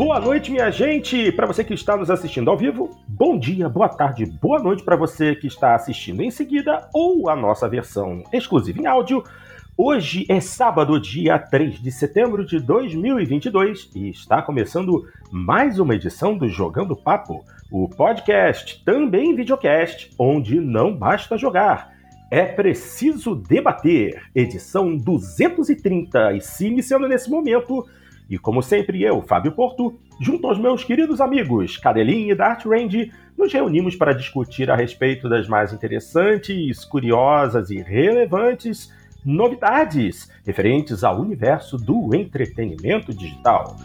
Boa noite, minha gente! Para você que está nos assistindo ao vivo, bom dia, boa tarde, boa noite para você que está assistindo em seguida ou a nossa versão exclusiva em áudio. Hoje é sábado, dia 3 de setembro de 2022 e está começando mais uma edição do Jogando Papo, o podcast, também videocast, onde não basta jogar, é preciso debater. Edição 230 e se iniciando nesse momento e como sempre, eu, Fábio Porto, junto aos meus queridos amigos Cadelinha e Dart Range, nos reunimos para discutir a respeito das mais interessantes, curiosas e relevantes novidades referentes ao universo do entretenimento digital.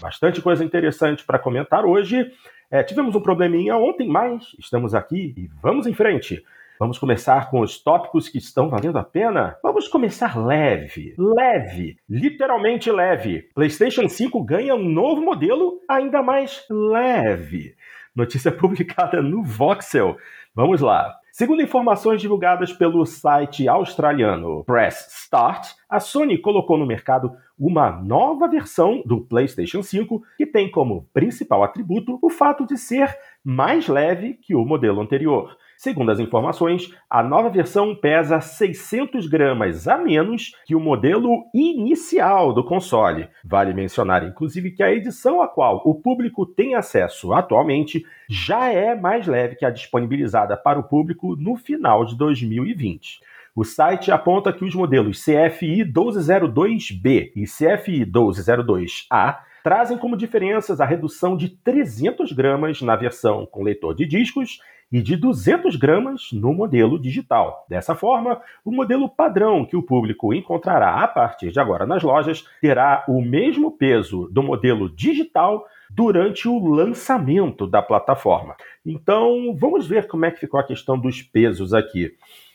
Bastante coisa interessante para comentar hoje. É, tivemos um probleminha ontem, mas estamos aqui e vamos em frente. Vamos começar com os tópicos que estão valendo a pena? Vamos começar leve, leve, literalmente leve. PlayStation 5 ganha um novo modelo ainda mais leve. Notícia publicada no Voxel. Vamos lá. Segundo informações divulgadas pelo site australiano Press Start, a Sony colocou no mercado uma nova versão do PlayStation 5 que tem como principal atributo o fato de ser mais leve que o modelo anterior. Segundo as informações, a nova versão pesa 600 gramas a menos que o modelo inicial do console. Vale mencionar, inclusive, que a edição a qual o público tem acesso atualmente já é mais leve que a disponibilizada para o público no final de 2020. O site aponta que os modelos CFI 1202B e CFI 1202A trazem como diferenças a redução de 300 gramas na versão com leitor de discos e de 200 gramas no modelo digital. Dessa forma, o modelo padrão que o público encontrará a partir de agora nas lojas terá o mesmo peso do modelo digital durante o lançamento da plataforma. Então, vamos ver como é que ficou a questão dos pesos aqui.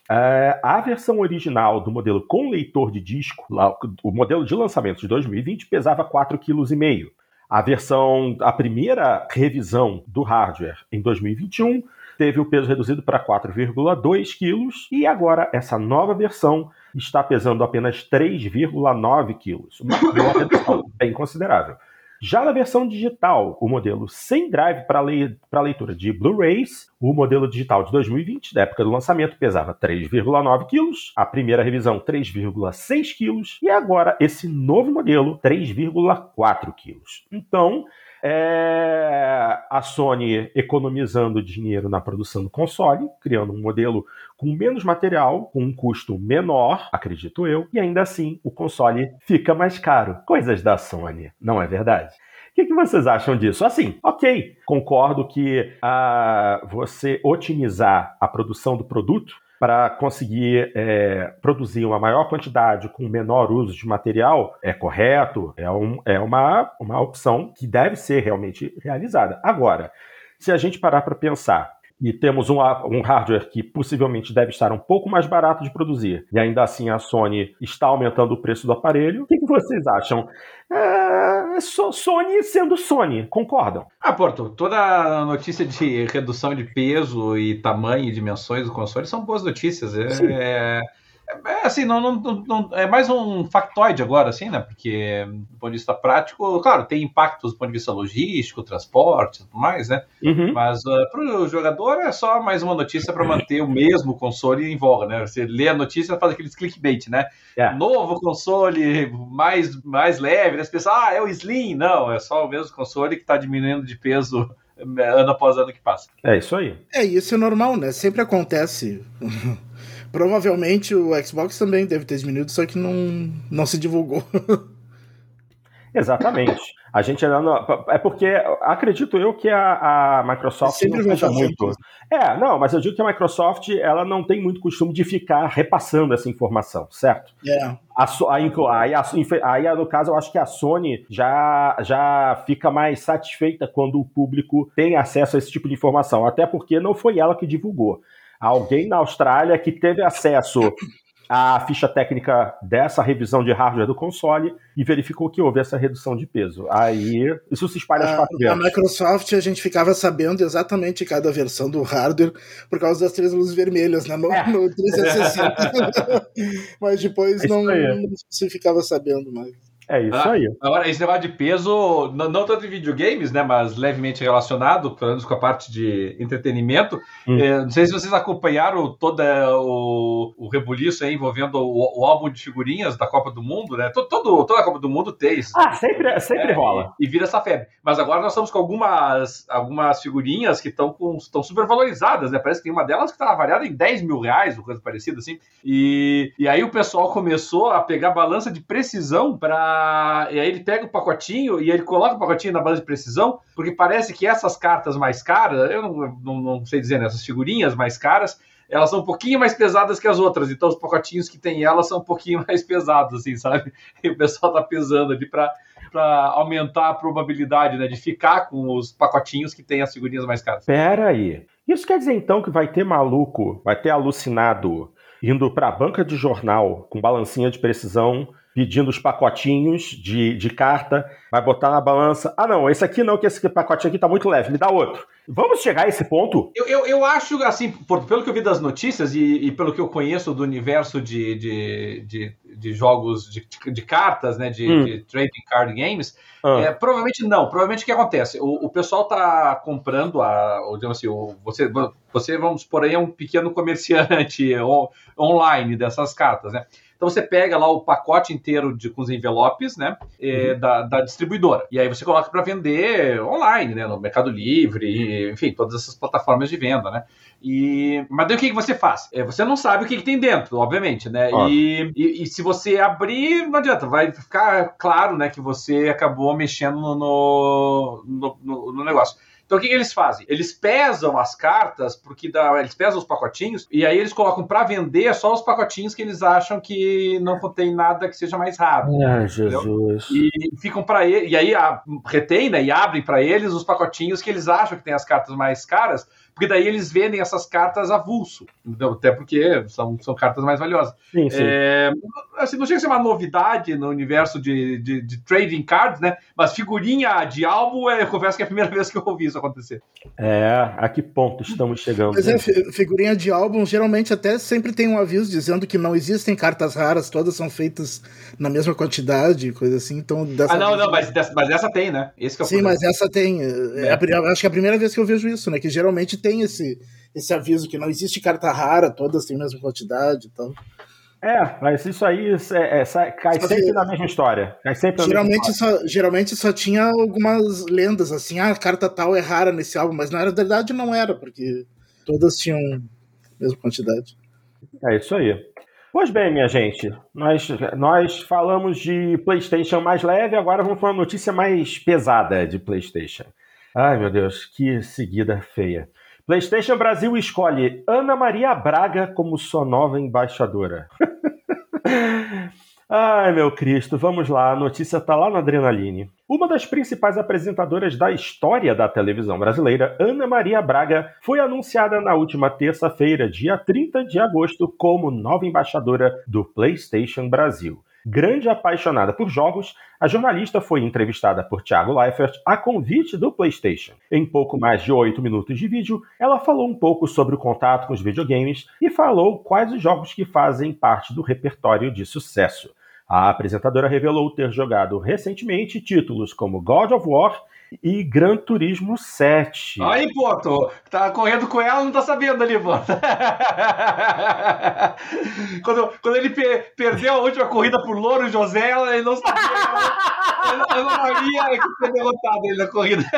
É, a versão original do modelo com leitor de disco, o modelo de lançamento de 2020, pesava 4,5 kg. A versão, a primeira revisão do hardware em 2021 teve o peso reduzido para 4,2 quilos e agora essa nova versão está pesando apenas 3,9 quilos, uma redução bem considerável. Já na versão digital, o modelo sem drive para le leitura de Blu-rays, o modelo digital de 2020, da época do lançamento, pesava 3,9 quilos, a primeira revisão 3,6 quilos e agora esse novo modelo 3,4 quilos. Então, é a Sony economizando dinheiro na produção do console, criando um modelo com menos material, com um custo menor, acredito eu, e ainda assim o console fica mais caro. Coisas da Sony, não é verdade? O que, que, vocês acham disso? Assim, ok, concordo que uh, você otimizar a produção do produto para conseguir é, produzir uma maior quantidade com menor uso de material é correto, é, um, é uma, uma opção que deve ser realmente realizada. Agora, se a gente parar para pensar e temos um, um, hardware que possivelmente deve estar um pouco mais barato de produzir, e ainda assim a Sony está aumentando o preço do aparelho, o que, que vocês acham? É, Sony sendo Sony, concordam? Ah, Porto, toda notícia de redução de peso e tamanho e dimensões do console são boas notícias. É, é é, assim, não, não, não, é mais um factoide agora, assim, né? Porque, do ponto de vista prático, claro, tem impactos do ponto de vista logístico, transporte e tudo mais, né? Uhum. Mas uh, ah, para o jogador é só mais uma notícia para manter o mesmo console em voga, né? Você lê a notícia e faz aqueles clickbait, né? Yeah. É. Novo console, mais, mais leve, né? As pessoas, ah, é o Slim. Não, é só o mesmo console que está diminuindo de peso ano após ano que passa. É isso aí. É, isso é normal, né? Sempre acontece. Provavelmente o Xbox também deve ter diminuído, só que não, não se divulgou. Exatamente. A gente ainda não. É porque acredito eu que a, a Microsoft Sempre não vai muito. É, não, mas eu digo que a Microsoft ela não tem muito costume de ficar repassando essa informação, certo? É. A, aí, aí, no caso, eu acho que a Sony já, já fica mais satisfeita quando o público tem acesso a esse tipo de informação, até porque não foi ela que divulgou alguém na Austrália que teve acesso a ficha técnica dessa revisão de hardware do console e verificou que houve essa redução de peso. Aí isso se espalha às quatro vezes. A Microsoft a gente ficava sabendo exatamente cada versão do hardware por causa das três luzes vermelhas, né? No, é. no 360. Mas depois não, não se ficava sabendo mais. É isso ah, aí. Agora, esse negócio de peso, não, não, tanto em videogames, né, mas levemente relacionado, pelo menos com a parte de entretenimento. Hum. É, não sei se vocês acompanharam todo o, o rebuliço envolvendo o, o, álbum de figurinhas da Copa do Mundo, né? Todo, todo toda a Copa do Mundo tem isso. Ah, sempre, sempre é, rola. E, e, vira essa febre. Mas agora nós estamos com algumas, algumas figurinhas que estão super valorizadas, né? Parece que tem uma delas que está avaliada em 10 mil reais, ou coisa parecida assim. E, e aí o pessoal começou a pegar balança de precisão para e aí ele pega o pacotinho e ele coloca o pacotinho na base de precisão, porque parece que essas cartas mais caras, eu não, não, não sei dizer, né, essas figurinhas mais caras, elas são um pouquinho mais pesadas que as outras, então os pacotinhos que tem elas são um pouquinho mais pesados, assim, sabe? E o pessoal tá pesando ali para aumentar a probabilidade né, de ficar com os pacotinhos que tem as figurinhas mais caras. Pera aí. Isso quer dizer então que vai ter maluco, vai ter alucinado indo para a banca de jornal com balancinha de precisão pedindo os pacotinhos de, de carta, vai botar na balança. Ah, não, esse aqui não, que esse pacotinho aqui tá muito leve, me dá outro. Vamos chegar a esse ponto? Eu, eu, eu acho, assim, por, pelo que eu vi das notícias e, e, pelo que eu conheço do universo de, de, de, de jogos de, de, cartas, né, de, hum. de trading card games, ah. é, provavelmente não. Provavelmente o que acontece? O, o pessoal tá comprando, a, digamos assim, o, você, você, vamos por aí, é um pequeno comerciante online dessas cartas, né? Então você pega lá o pacote inteiro de, com os envelopes, né, é, uhum. da, da, distribuidora. E aí você coloca para vender online, né, no Mercado Livre, enfim, todas essas plataformas de venda, né. E, mas daí o que, que você faz? É, você não sabe o que, que tem dentro, obviamente, né? E, e, e, se você abrir, não adianta, vai ficar claro, né, que você acabou mexendo no, no, no, no negócio. Então o que, que, eles fazem? Eles pesam as cartas, porque dá, eles pesam os pacotinhos, e aí eles colocam para vender só os pacotinhos que eles acham que não contém nada que seja mais raro. Ah, Jesus. E ficam para ele, e aí a, retém, né, e abrem para eles os pacotinhos que eles acham que tem as cartas mais caras, porque daí eles vendem essas cartas avulso. Então, até porque são, são cartas mais valiosas. Sim, sim. É, assim, não chega a ser uma novidade no universo de, de, de, trading cards, né? Mas figurinha de álbum, é, eu confesso que é a primeira vez que eu ouvi isso acontecer. É, a que ponto estamos chegando? Mas é, figurinha de álbum, geralmente até sempre tem um aviso dizendo que não existem cartas raras, todas são feitas na mesma quantidade, coisa assim. Então, ah, não, não, mas, mas essa tem, né? Esse é Sim, mas essa tem. É. É, acho que é a primeira vez que eu vejo isso, né? Que geralmente tem esse, esse aviso que não existe carta rara, todas têm a mesma quantidade e então. tal. É, mas isso aí é, é, cai só sempre que, na mesma história. Cai sempre geralmente, história. Só, geralmente só tinha algumas lendas, assim, ah, a carta tal é rara nesse álbum, mas na verdade não era, porque todas tinham a mesma quantidade. É isso aí. Pois bem, minha gente, nós, nós falamos de PlayStation mais leve, agora vamos para uma notícia mais pesada de PlayStation. Ai, meu Deus, que seguida feia. PlayStation Brasil escolhe Ana Maria Braga como sua nova embaixadora. Ai, meu Cristo, vamos lá, a notícia tá lá na Adrenaline. Uma das principais apresentadoras da história da televisão brasileira, Ana Maria Braga, foi anunciada na última terça-feira, dia 30 de agosto, como nova embaixadora do PlayStation Brasil. Grande apaixonada por jogos, a jornalista foi entrevistada por Thiago Leifert a convite do PlayStation. Em pouco mais de oito minutos de vídeo, ela falou um pouco sobre o contato com os videogames e falou quais os jogos que fazem parte do repertório de sucesso. A apresentadora revelou ter jogado recentemente títulos como God of War e Gran Turismo 7. Aí, tô, tá correndo com ela, não tá sabendo ali, pô. quando, quando ele pe perdeu a última corrida por Louro José, ele não sabia. Eu não sabia que foi derrotado ele na corrida.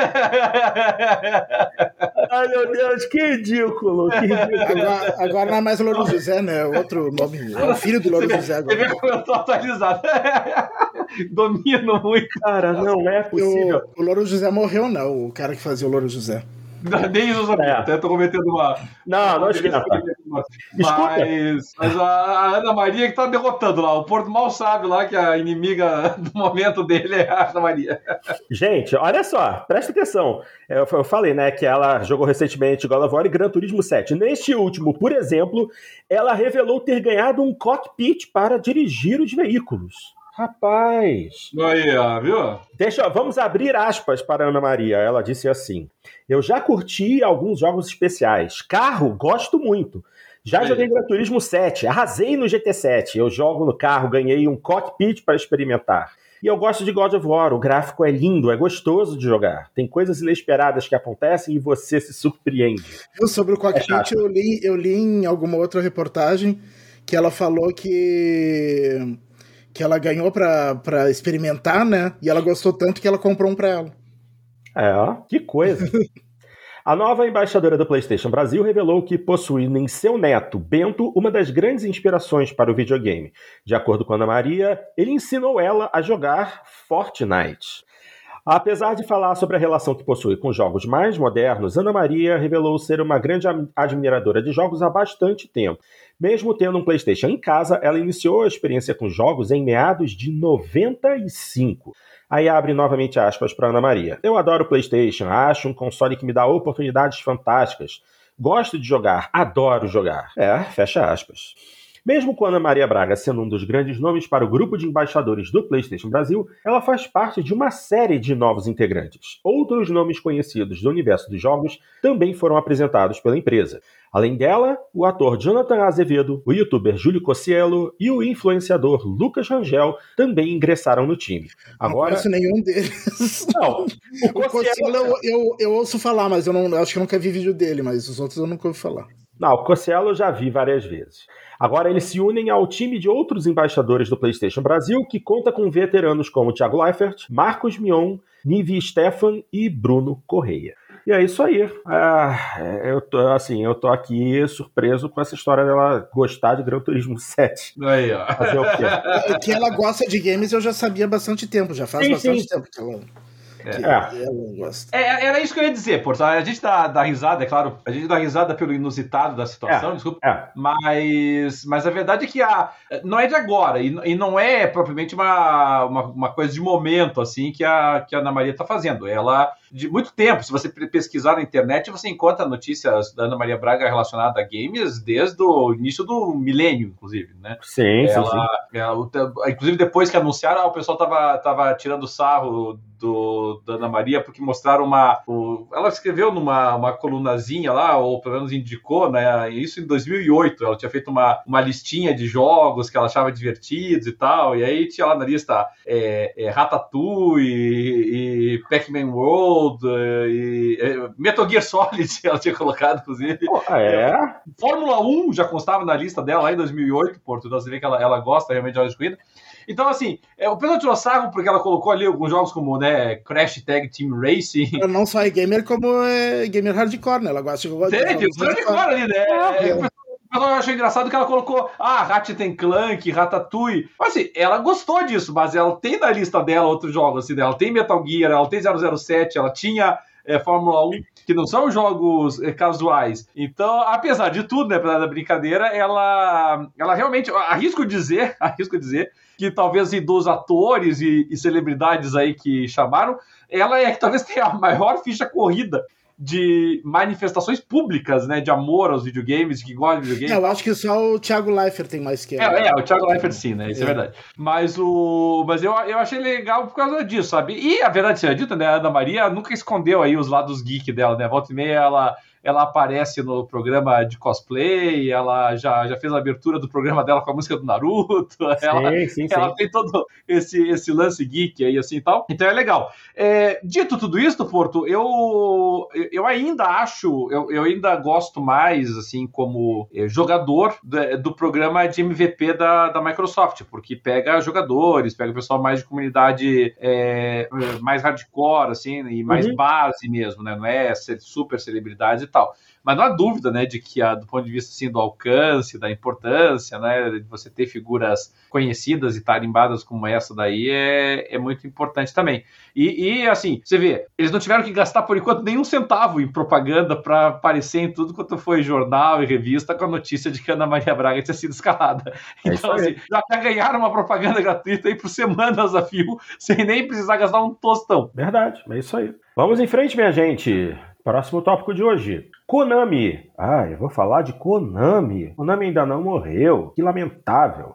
Ai, meu Deus, que ridículo, que ridículo. Agora, agora não é mais o Louro José, né? Outro nome. É o filho do Louro José agora. Eu tô atualizado. Domino muito. Cara, não é possível. O, o Louro José morreu, não, o cara que fazia o Louro José. Nem isso eu sabia, é. até tô cometendo uma. Não, não esquenta. Mas, mas a Ana Maria que tá derrotando lá. O Porto mal sabe lá que a inimiga do momento dele é a Ana Maria. Gente, olha só, presta atenção. Eu, eu falei, né, que ela jogou recentemente God of War e Gran Turismo 7. Neste último, por exemplo, ela revelou ter ganhado um cockpit para dirigir os veículos. Rapaz. Aí, ó, viu? Deixa, vamos abrir aspas para Ana Maria. Ela disse assim: Eu já curti alguns jogos especiais. Carro, gosto muito. Já Aí. joguei Gran Turismo 7, arrasei no GT7. Eu jogo no carro, ganhei um cockpit para experimentar. E eu gosto de God of War, o gráfico é lindo, é gostoso de jogar. Tem coisas inesperadas que acontecem e você se surpreende. Eu, sobre o cockpit, é eu, li, eu li em alguma outra reportagem que ela falou que que ela ganhou para experimentar, né? E ela gostou tanto que ela comprou um para ela. É, que coisa. A nova embaixadora do PlayStation Brasil revelou que possui em seu neto, Bento, uma das grandes inspirações para o videogame. De acordo com Ana Maria, ele ensinou ela a jogar Fortnite. Apesar de falar sobre a relação que possui com jogos mais modernos, Ana Maria revelou ser uma grande admiradora de jogos há bastante tempo mesmo tendo um PlayStation em casa, ela iniciou a experiência com jogos em meados de 95. Aí abre novamente aspas para Ana Maria. Eu adoro o PlayStation, acho um console que me dá oportunidades fantásticas. Gosto de jogar, adoro jogar. É, fecha aspas. Mesmo com Ana Maria Braga sendo um dos grandes nomes para o grupo de embaixadores do PlayStation Brasil, ela faz parte de uma série de novos integrantes. Outros nomes conhecidos do universo dos jogos também foram apresentados pela empresa. Além dela, o ator Jonathan Azevedo, o youtuber Júlio Cossielo e o influenciador Lucas Rangel também ingressaram no time. Agora... Não conheço nenhum deles. Não. O Cossielo, eu, eu, eu, ouço falar, mas eu não eu acho que eu nunca vi vídeo dele, mas os outros eu nunca ouvi falar. Não, o Cossielo eu já vi várias vezes. Agora eles se unem ao time de outros embaixadores do PlayStation Brasil, que conta com veteranos como Thiago Leifert, Marcos Mion, Nivi Stefan e Bruno Correia. E é isso aí. É, eu tô assim, eu tô aqui surpreso com essa história dela gostar de Gran Turismo 7. Aí, ó. Fazer o quê? É que ela gosta de games eu já sabia há bastante tempo, já faz sim, bastante sim. tempo que ela. É. é. era isso que eu ia dizer, Porto. A gente dá, dá risada, é claro, a gente dá risada pelo inusitado da situação, é. desculpa. É. Mas, mas a verdade é que a, não é de agora, e, e não é propriamente uma, uma, uma, coisa de momento, assim, que a, que a Ana Maria está fazendo. Ela, de muito tempo, se você pesquisar na internet, você encontra notícias da Ana Maria Braga relacionada a games desde o início do milênio, inclusive, né? Sim, ela, sim, sim. Ela, inclusive, depois que anunciaram, o pessoal tava, tava tirando sarro do, da Ana Maria, porque mostraram uma. O, ela escreveu numa uma colunazinha lá, ou pelo menos indicou, né? Isso em 2008. Ela tinha feito uma, uma listinha de jogos que ela achava divertidos e tal. E aí tinha lá na lista é, é, Ratatouille e, e Pac-Man World e, e Metal Gear Solid ela tinha colocado, inclusive. Ah, é? Fórmula 1 já constava na lista dela lá em 2008, Porto. Então você vê que ela, ela gosta realmente de jogos de corrida. Então, assim, é, o pessoal tirou sarro porque ela colocou ali alguns jogos como né, Crash Tag Team Racing. Ela não só é gamer, como é gamer hardcore, né? Ela gosta de jogar. Tem, tem hardcore ali, né? É, é, eu achei engraçado que ela colocou, ah, Ratchet Clank, Ratatouille. Mas assim, ela gostou disso, mas ela tem na lista dela outros jogos, assim, ela tem Metal Gear, ela tem 007, ela tinha é, Fórmula 1, que não são jogos é, casuais. Então, apesar de tudo, né, apesar da brincadeira, ela, ela realmente, arrisco dizer, arrisco dizer, que talvez dos atores e, e celebridades aí que chamaram, ela é que talvez tenha a maior ficha corrida de manifestações públicas, né, de amor aos videogames, que gosta de videogames. É, eu acho que só o Thiago Leifert tem mais que ela. É, é, o Thiago Leifert sim, né, isso é, é verdade. Mas o mas eu, eu achei legal por causa disso, sabe? E a verdade seja dita, né, a Ana Maria nunca escondeu aí os lados geek dela, né? Volta e meia ela ela aparece no programa de cosplay, ela já, já fez a abertura do programa dela com a música do Naruto, sim, ela, sim, ela sim. tem todo esse, esse lance geek aí assim e tal. Então é legal. É, dito tudo isso, Porto, eu, eu ainda acho, eu, eu ainda gosto mais, assim, como é, jogador do, do, programa de MVP da, da Microsoft, porque pega jogadores, pega o pessoal mais de comunidade é, mais hardcore, assim, e mais uhum. base mesmo, né? Não é super celebridades tal. Mas não há dúvida, né, de que, a, do ponto de vista assim, do alcance, da importância, né, de você ter figuras conhecidas e tarimbadas como essa daí é, é muito importante também. E, e, assim, você vê, eles não tiveram que gastar por enquanto nenhum centavo em propaganda para aparecer em tudo quanto foi jornal e revista com a notícia de que Ana Maria Braga tinha sido escalada. É então, assim, já ganharam uma propaganda gratuita aí por semanas a fio, sem nem precisar gastar um tostão. Verdade, é isso aí. Vamos em frente, minha gente. Próximo tópico de hoje. Konami. Ah, eu vou falar de Konami. Konami ainda não morreu. Que lamentável.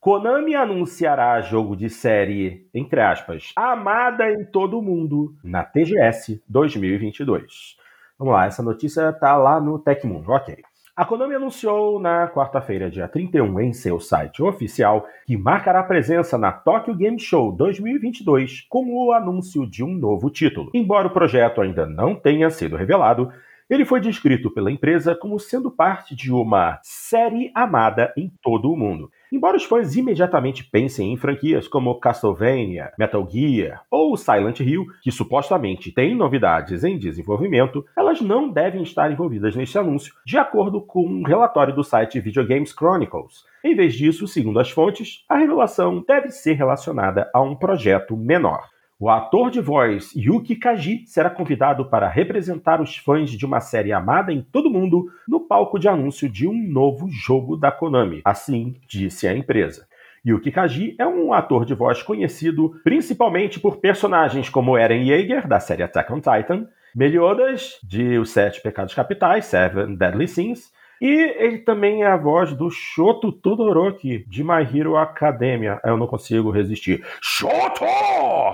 Konami anunciará jogo de série, entre aspas, amada em todo o mundo na TGS 2022. Vamos lá, essa notícia tá lá no Tecmundo, ok. A Konami anunciou na quarta-feira, dia 31, em seu site oficial, que marcará presença na Tokyo Game Show 2022 com o anúncio de um novo título. Embora o projeto ainda não tenha sido revelado, ele foi descrito pela empresa como sendo parte de uma série amada em todo o mundo. Embora os fãs imediatamente pensem em franquias como Castlevania, Metal Gear ou Silent Hill, que supostamente têm novidades em desenvolvimento, elas não devem estar envolvidas neste anúncio, de acordo com um relatório do site Video Games Chronicles. Em vez disso, segundo as fontes, a revelação deve ser relacionada a um projeto menor. O ator de voz Yuki Kaji será convidado para representar os fãs de uma série amada em todo o mundo no palco de anúncio de um novo jogo da Konami, assim disse a empresa. Yuki Kaji é um ator de voz conhecido principalmente por personagens como Eren Yeager, da série Attack on Titan, Meliodas, de Os Sete Pecados Capitais, Seven Deadly Sins, e ele também é a voz do Shoto Todoroki, de My Hero Academia. Eu não consigo resistir. Shoto!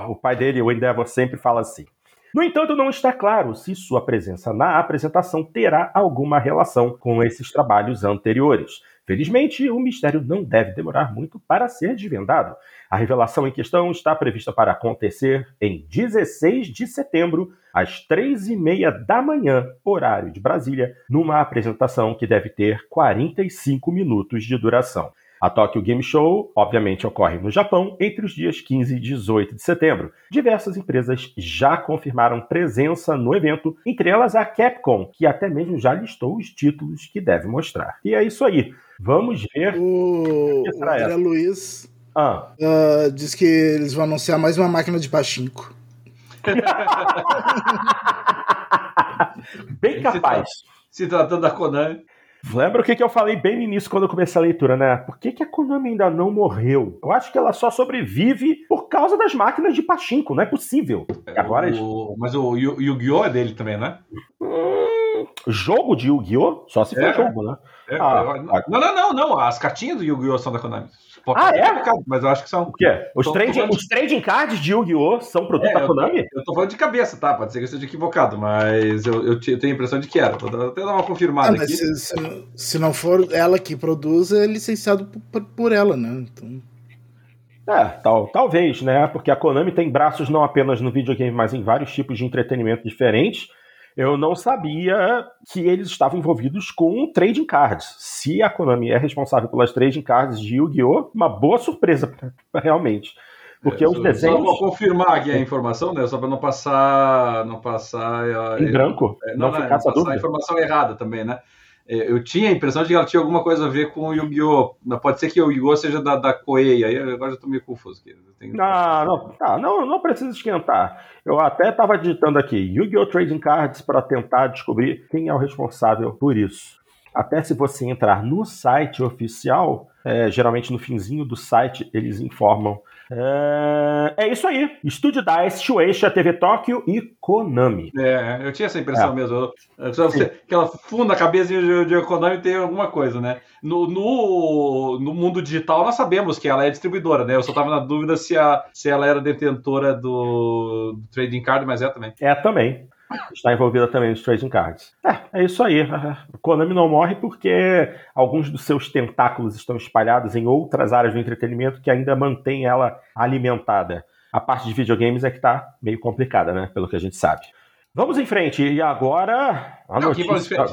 O pai dele, o Endeavor, sempre fala assim. No entanto, não está claro se sua presença na apresentação terá alguma relação com esses trabalhos anteriores. Felizmente, o mistério não deve demorar muito para ser desvendado. A revelação em questão está prevista para acontecer em 16 de setembro, às três e meia da manhã, horário de Brasília, numa apresentação que deve ter 45 minutos de duração. A Tokyo Game Show, obviamente, ocorre no Japão entre os dias 15 e 18 de setembro. Diversas empresas já confirmaram presença no evento, entre elas a Capcom, que até mesmo já listou os títulos que deve mostrar. E é isso aí. Vamos ver. O, o André Luiz ah. uh, diz que eles vão anunciar mais uma máquina de pachinko. Bem capaz. Se, tratando da Konami. Lembra o que, que eu falei bem no início quando eu comecei a leitura, né? Por que, que a Konami ainda não morreu? Eu acho que ela só sobrevive por causa das máquinas de pachinko, não é possível. É, Agora, o... Mas o Yu-Gi-Oh! é dele também, né? Hum, jogo de Yu-Gi-Oh! Só se for é. jogo, né? É, ah, não, não, não, não. As cartinhas do Yu-Gi-Oh! são da Konami. Pode ah, é? Mas eu acho que são. O quê? Os, trading, os trading cards de Yu-Gi-Oh! são produto é, da Konami? Eu, eu tô falando de cabeça, tá? Pode ser que eu esteja equivocado, mas eu, eu, tenho a impressão de que era. Vou até dar uma confirmada ah, aqui. Se, se, se, não for ela que produz, é licenciado por, por ela, né? Então. É, tal, talvez, né? Porque a Konami tem braços não apenas no videogame, mas em vários tipos de entretenimento diferentes eu não sabia que eles estavam envolvidos com trading cards. Se a Konami é responsável pelas trading cards de Yu-Gi-Oh!, uma boa surpresa, realmente. Porque é, os desenhos. Só vou confirmar aqui a informação, né? Só para não passar. Não passar. Em branco? É, não, não, não, não passar a informação errada também, né? É, eu tinha a impressão de que ela tinha alguma coisa a ver com o Yu-Gi-Oh! Pode ser que o Yu-Gi-Oh! seja da, da Koei, aí agora já tô meio confuso aqui. Tenho... Não, não, tá, não, não precisa esquentar. Eu até estava digitando aqui Yu-Gi-Oh! Trading Cards para tentar descobrir quem é o responsável por isso. Até se você entrar no site oficial, é, geralmente no finzinho do site eles informam é, é isso aí. Estúdio DICE, Shueisha, TV Tóquio e Konami. É, eu tinha essa impressão é. mesmo. Você, aquela funda cabeça de, de Konami tem alguma coisa, né? No, no, no, mundo digital nós sabemos que ela é distribuidora, né? Eu só tava na dúvida se, a, se ela era detentora do, do Trading Card, mas é também. É também está envolvida também nos trading cards. É, é isso aí. A Konami não morre porque alguns dos seus tentáculos estão espalhados em outras áreas do entretenimento que ainda mantém ela alimentada. A parte de videogames é que está meio complicada, né? Pelo que a gente sabe. Vamos em frente. E agora a não, notícia... Ah,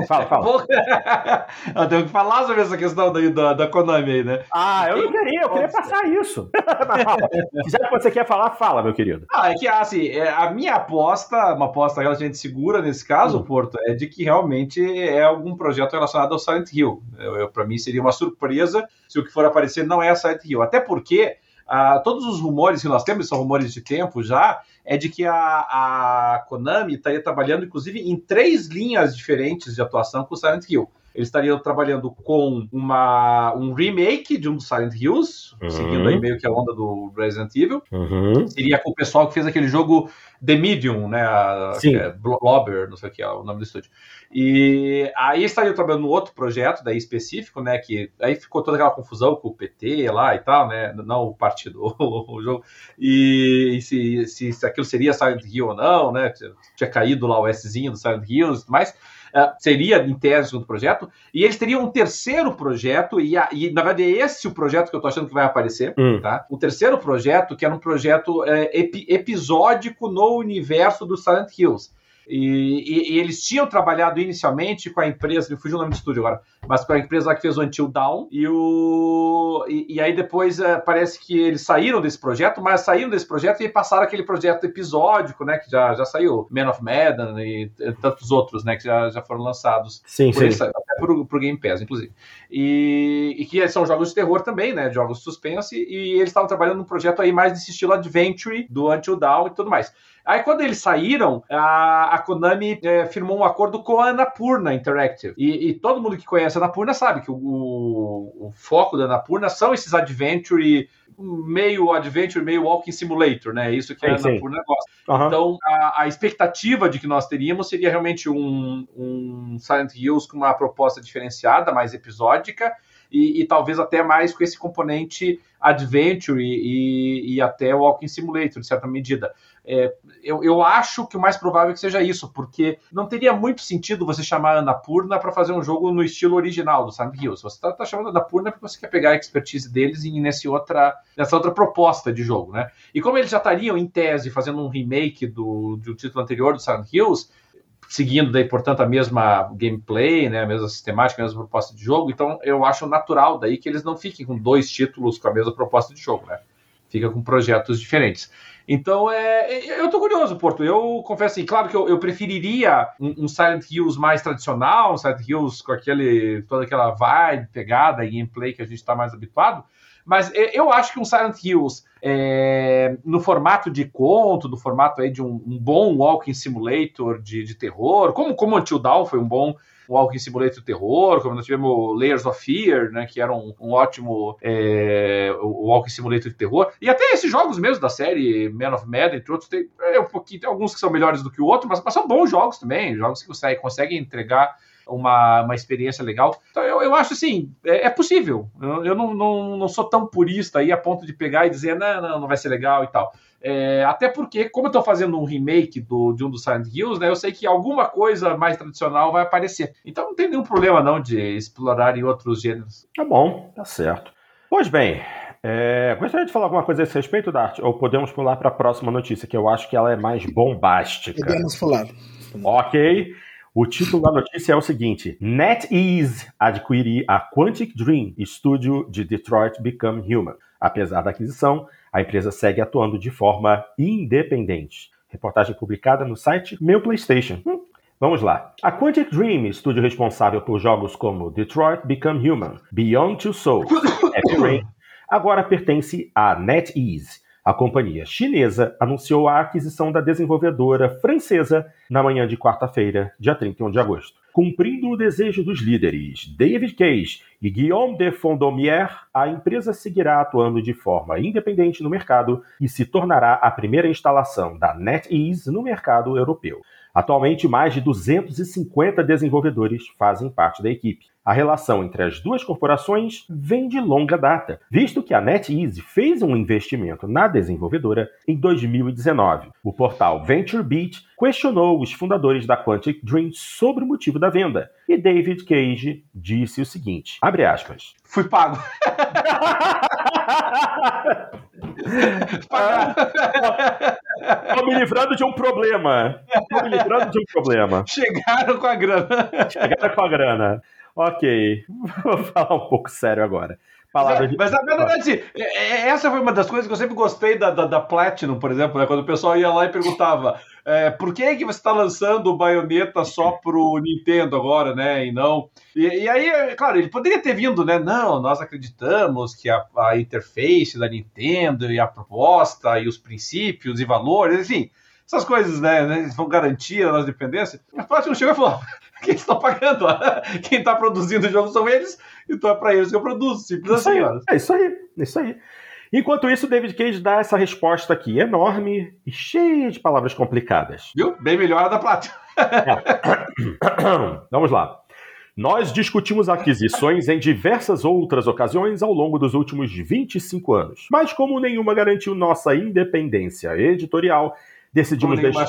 fala, fala. eu tenho que falar sobre essa questão da, da, da Konami aí, né? Ah, eu não queria, eu queria passar isso. Já que você quer falar, fala, meu querido. Ah, é que assim, é, a minha aposta, uma aposta relativamente segura nesse caso, hum. Porto, é de que realmente é algum projeto relacionado ao Silent Hill. Eu, eu para mim seria uma surpresa se o que for aparecer não é Silent Hill. Até porque Uh, todos os rumores que nós temos, são rumores de tempo já, é de que a, a Konami estaria trabalhando, inclusive, em três linhas diferentes de atuação com o Silent Hill. Eles estariam trabalhando com uma, um remake de um dos Silent Hills, uhum. seguindo aí meio que a onda do Resident Evil. Uhum. Seria com o pessoal que fez aquele jogo The Medium, né? A, Sim. É Blobber, não sei o que é o nome do estúdio. E aí estariam trabalhando no outro projeto, daí específico, né? Que aí ficou toda aquela confusão com o PT lá e tal, né? Não o partido, o jogo. E, e se, se, se aquilo seria Silent Hill ou não, né? Tinha caído lá o Szinho do Silent Hill e tudo mais. Uh, seria em tese do projeto, e eles teriam um terceiro projeto, e, a, e na verdade é esse o projeto que eu estou achando que vai aparecer, hum. tá? O terceiro projeto, que era um projeto é, epi, episódico no universo do Silent Hills. E, e, e, eles tinham trabalhado inicialmente com a empresa, me fugiu o nome do estúdio agora, mas com a empresa lá que fez o Until Down, e, o, e, e aí depois uh, parece que eles saíram desse projeto, mas saíram desse projeto e passaram aquele projeto episódico, né, que já, já saiu, Man of Medan e, e tantos outros, né, que já, já foram lançados. Sim, sim. Eles, até pro, pro Game Pass, inclusive. E, e que são jogos de terror também, né, jogos de suspense, e eles estavam trabalhando num projeto aí mais desse estilo Adventure, do Until Down e tudo mais. Aí quando eles saíram, a, a Konami é, firmou um acordo com a Anapurna Interactive. E, e, todo mundo que conhece a Anapurna sabe que o, o, o foco da Anapurna são esses adventure meio adventure, meio walking simulator, né? Isso que a Anapurna gosta. Uhum. Então, a, a, expectativa de que nós teríamos seria realmente um, um Silent Hills com uma proposta diferenciada, mais episódica, e, e, talvez até mais com esse componente adventure e, e até walking simulator, de certa medida. É, eu, eu acho que o mais provável é que seja isso, porque não teria muito sentido você chamar a Annapurna para fazer um jogo no estilo original do Silent Hill. Se você está tá chamando a Annapurna porque você quer pegar a expertise deles e nesse outra, nessa outra proposta de jogo, né? E como eles já estariam, em tese, fazendo um remake do, do título anterior do Silent Hills, seguindo daí, portanto, a mesma gameplay, né, a mesma sistemática, a mesma proposta de jogo. Então, eu acho natural daí que eles não fiquem com dois títulos com a mesma proposta de jogo, né? Fica com projetos diferentes. Então, é, é eu tô curioso, Porto. Eu confesso assim, claro que eu, eu preferiria um, um, Silent Hills mais tradicional, um Silent Hills com aquele, toda aquela vibe, pegada e gameplay que a gente está mais habituado. Mas eu acho que um Silent Hills é, no formato de conto, no formato aí de um, um bom walking simulator de, de terror, como, como Until Dawn foi um bom Walking Simulator terror, como nós tivemos Layers of Fear, né, que era um, um ótimo é, Walking Simulator de terror, e até esses jogos mesmo da série Man of Madden, entre outros, tem, é, um pouquinho, tem alguns que são melhores do que o outro, mas, mas são bons jogos também, jogos que conseguem entregar uma, uma experiência legal. Então eu, eu acho assim, é, é possível. Eu, eu não, não, não sou tão purista aí a ponto de pegar e dizer, não, não, não vai ser legal e tal. É, até porque, como eu estou fazendo um remake do, de um dos Silent Hills, né, eu sei que alguma coisa mais tradicional vai aparecer. Então não tem nenhum problema não de explorar em outros gêneros. Tá bom, tá certo. Pois bem, é, gostaria de falar alguma coisa a esse respeito, Dart? Ou podemos pular para a próxima notícia, que eu acho que ela é mais bombástica. Podemos pular. Ok. O título da notícia é o seguinte: NetEase adquire a Quantic Dream, estúdio de Detroit Become Human. Apesar da aquisição, a empresa segue atuando de forma independente. Reportagem publicada no site Meu PlayStation. Hum, vamos lá. A Quantic Dream, estúdio responsável por jogos como Detroit Become Human, Beyond Two Souls, Rain, agora pertence à NetEase a companhia chinesa anunciou a aquisição da desenvolvedora francesa na manhã de quarta-feira, dia 31 de agosto. Cumprindo o desejo dos líderes David Cage e Guillaume de Fondomier, a empresa seguirá atuando de forma independente no mercado e se tornará a primeira instalação da NetEase no mercado europeu. Atualmente, mais de 250 desenvolvedores fazem parte da equipe. A relação entre as duas corporações vem de longa data, visto que a NetEase fez um investimento na desenvolvedora em 2019. O portal VentureBeat questionou os fundadores da Quantic Dream sobre o motivo da venda, e David Cage disse o seguinte: abre aspas. Fui pago. Estou me livrando de um problema. Estou me livrando de um problema. Chegaram com a grana. Chegaram com a grana. Ok, vou falar um pouco sério agora. Palavra de... Mas na verdade, é, é, essa foi uma das coisas que eu sempre gostei da, da, da Platinum, por exemplo, né? quando o pessoal ia lá e perguntava é, por que, que você está lançando o Bayonetta só pro Nintendo agora, né? E não. E, e, aí, é, claro, ele poderia ter vindo, né? Não, nós acreditamos que a, a interface da Nintendo e a proposta e os princípios e valores, enfim, essas coisas, né? né vão garantir a nossa dependência. A Platinum chegou e falou: quem estão pagando. Quem está produzindo o jogo são eles, então é para eles que eu produzo. Simples isso assim, aí, É isso aí, é isso aí. Enquanto isso, David Cage dá essa resposta aqui, enorme e cheia de palavras complicadas. Viu? Bem melhor a da Plata. É. Vamos lá. Nós discutimos aquisições em diversas outras ocasiões ao longo dos últimos 25 anos, mas como nenhuma garantiu nossa independência editorial, decidimos deixar.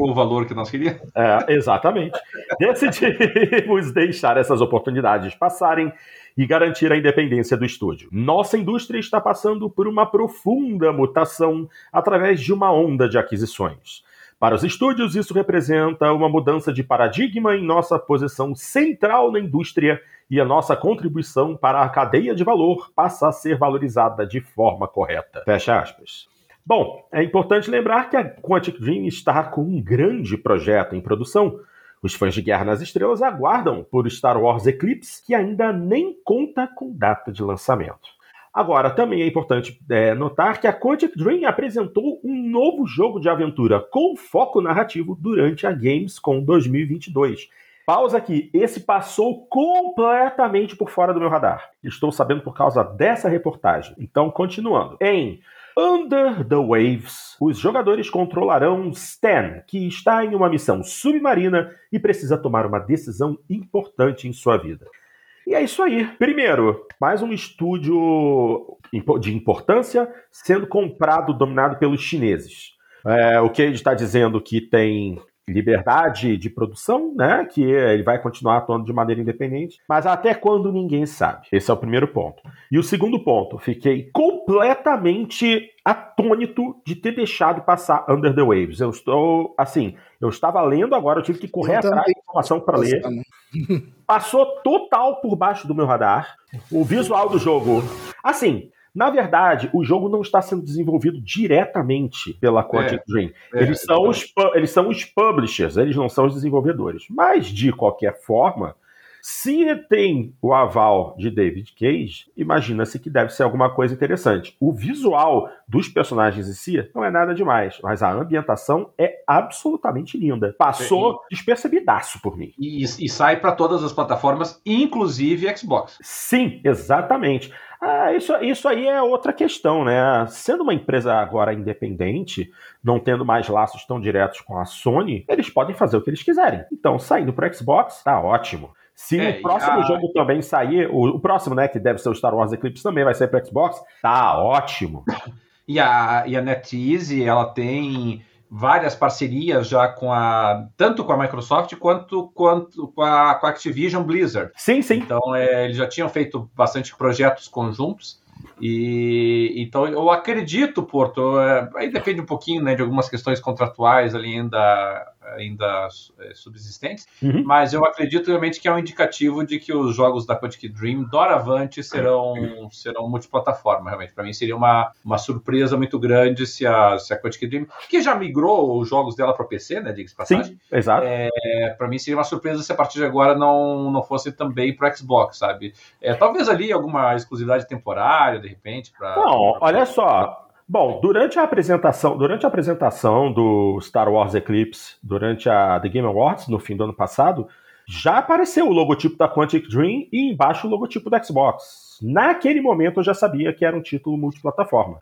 o valor que nós queríamos. É, exatamente. decidimos deixar essas oportunidades passarem e garantir a independência do estúdio. Nossa indústria está passando por uma profunda mutação através de uma onda de aquisições. Para os estúdios, isso representa uma mudança de paradigma em nossa posição central na indústria e a nossa contribuição para a cadeia de valor passa a ser valorizada de forma correta. Fecha aspas. Bom, é importante lembrar que a Quantic Dream está com um grande projeto em produção. Os fãs de Guerra nas Estrelas aguardam por Star Wars Eclipse, que ainda nem conta com data de lançamento. Agora, também é importante é, notar que a Quantic Dream apresentou um novo jogo de aventura com foco narrativo durante a Gamescom 2022. Pausa aqui, esse passou completamente por fora do meu radar. Estou sabendo por causa dessa reportagem. Então, continuando. Em Under the Waves, os jogadores controlarão Stan, que está em uma missão submarina e precisa tomar uma decisão importante em sua vida. E é isso aí. Primeiro, mais um estúdio de importância sendo comprado, dominado pelos chineses. É, o que está dizendo que tem liberdade de produção, né? Que ele vai continuar atuando de maneira independente, mas até quando ninguém sabe. Esse é o primeiro ponto. E o segundo ponto, fiquei completamente atônito de ter deixado passar Under the Waves. Eu estou, assim, eu estava lendo agora, eu tive que correr atrás de informação para ler. Passou total por baixo do meu radar. O visual do jogo, assim, na verdade, o jogo não está sendo desenvolvido diretamente pela Quantic é, Dream. É, eles, são é. os, eles são os publishers, eles não são os desenvolvedores. Mas, de qualquer forma, se tem o aval de David Cage, imagina-se que deve ser alguma coisa interessante. O visual dos personagens em si não é nada demais, mas a ambientação é absolutamente linda. Passou e, despercebidaço por mim. E, e sai para todas as plataformas, inclusive Xbox. Sim, exatamente. Ah, isso, isso aí é outra questão, né? Sendo uma empresa agora independente, não tendo mais laços tão diretos com a Sony, eles podem fazer o que eles quiserem. Então, saindo para Xbox, tá ótimo. Se é, o próximo a... jogo também sair, o, o, próximo, né, que deve ser o Star Wars Eclipse também vai sair para Xbox, tá ótimo. E a, e a NetEase, ela tem várias parcerias já com a tanto com a Microsoft quanto, quanto com, a, com a Activision Blizzard. Sim, sim. Então é, eles já tinham feito bastante projetos conjuntos. E então eu acredito, Porto, é, aí depende um pouquinho né, de algumas questões contratuais ali ainda ainda é, subsistentes, uhum. mas eu acredito realmente que é um indicativo de que os jogos da Quantic Dream doravante serão, serão multiplataforma, realmente. Para mim seria uma, uma surpresa muito grande se a, se a Quantic Dream, que já migrou os jogos dela para PC, né, diga-se passagem. Sim, exato. É, para mim seria uma surpresa se a partir de agora não, não fosse também para Xbox, sabe? É, talvez ali alguma exclusividade temporária, de repente. Pra, não, pra... olha só, Bom, durante a apresentação, durante a apresentação do Star Wars Eclipse, durante a The Game Awards no fim do ano passado, já apareceu o logotipo da Quantic Dream e embaixo o logotipo da Xbox. Naquele momento eu já sabia que era um título multiplataforma.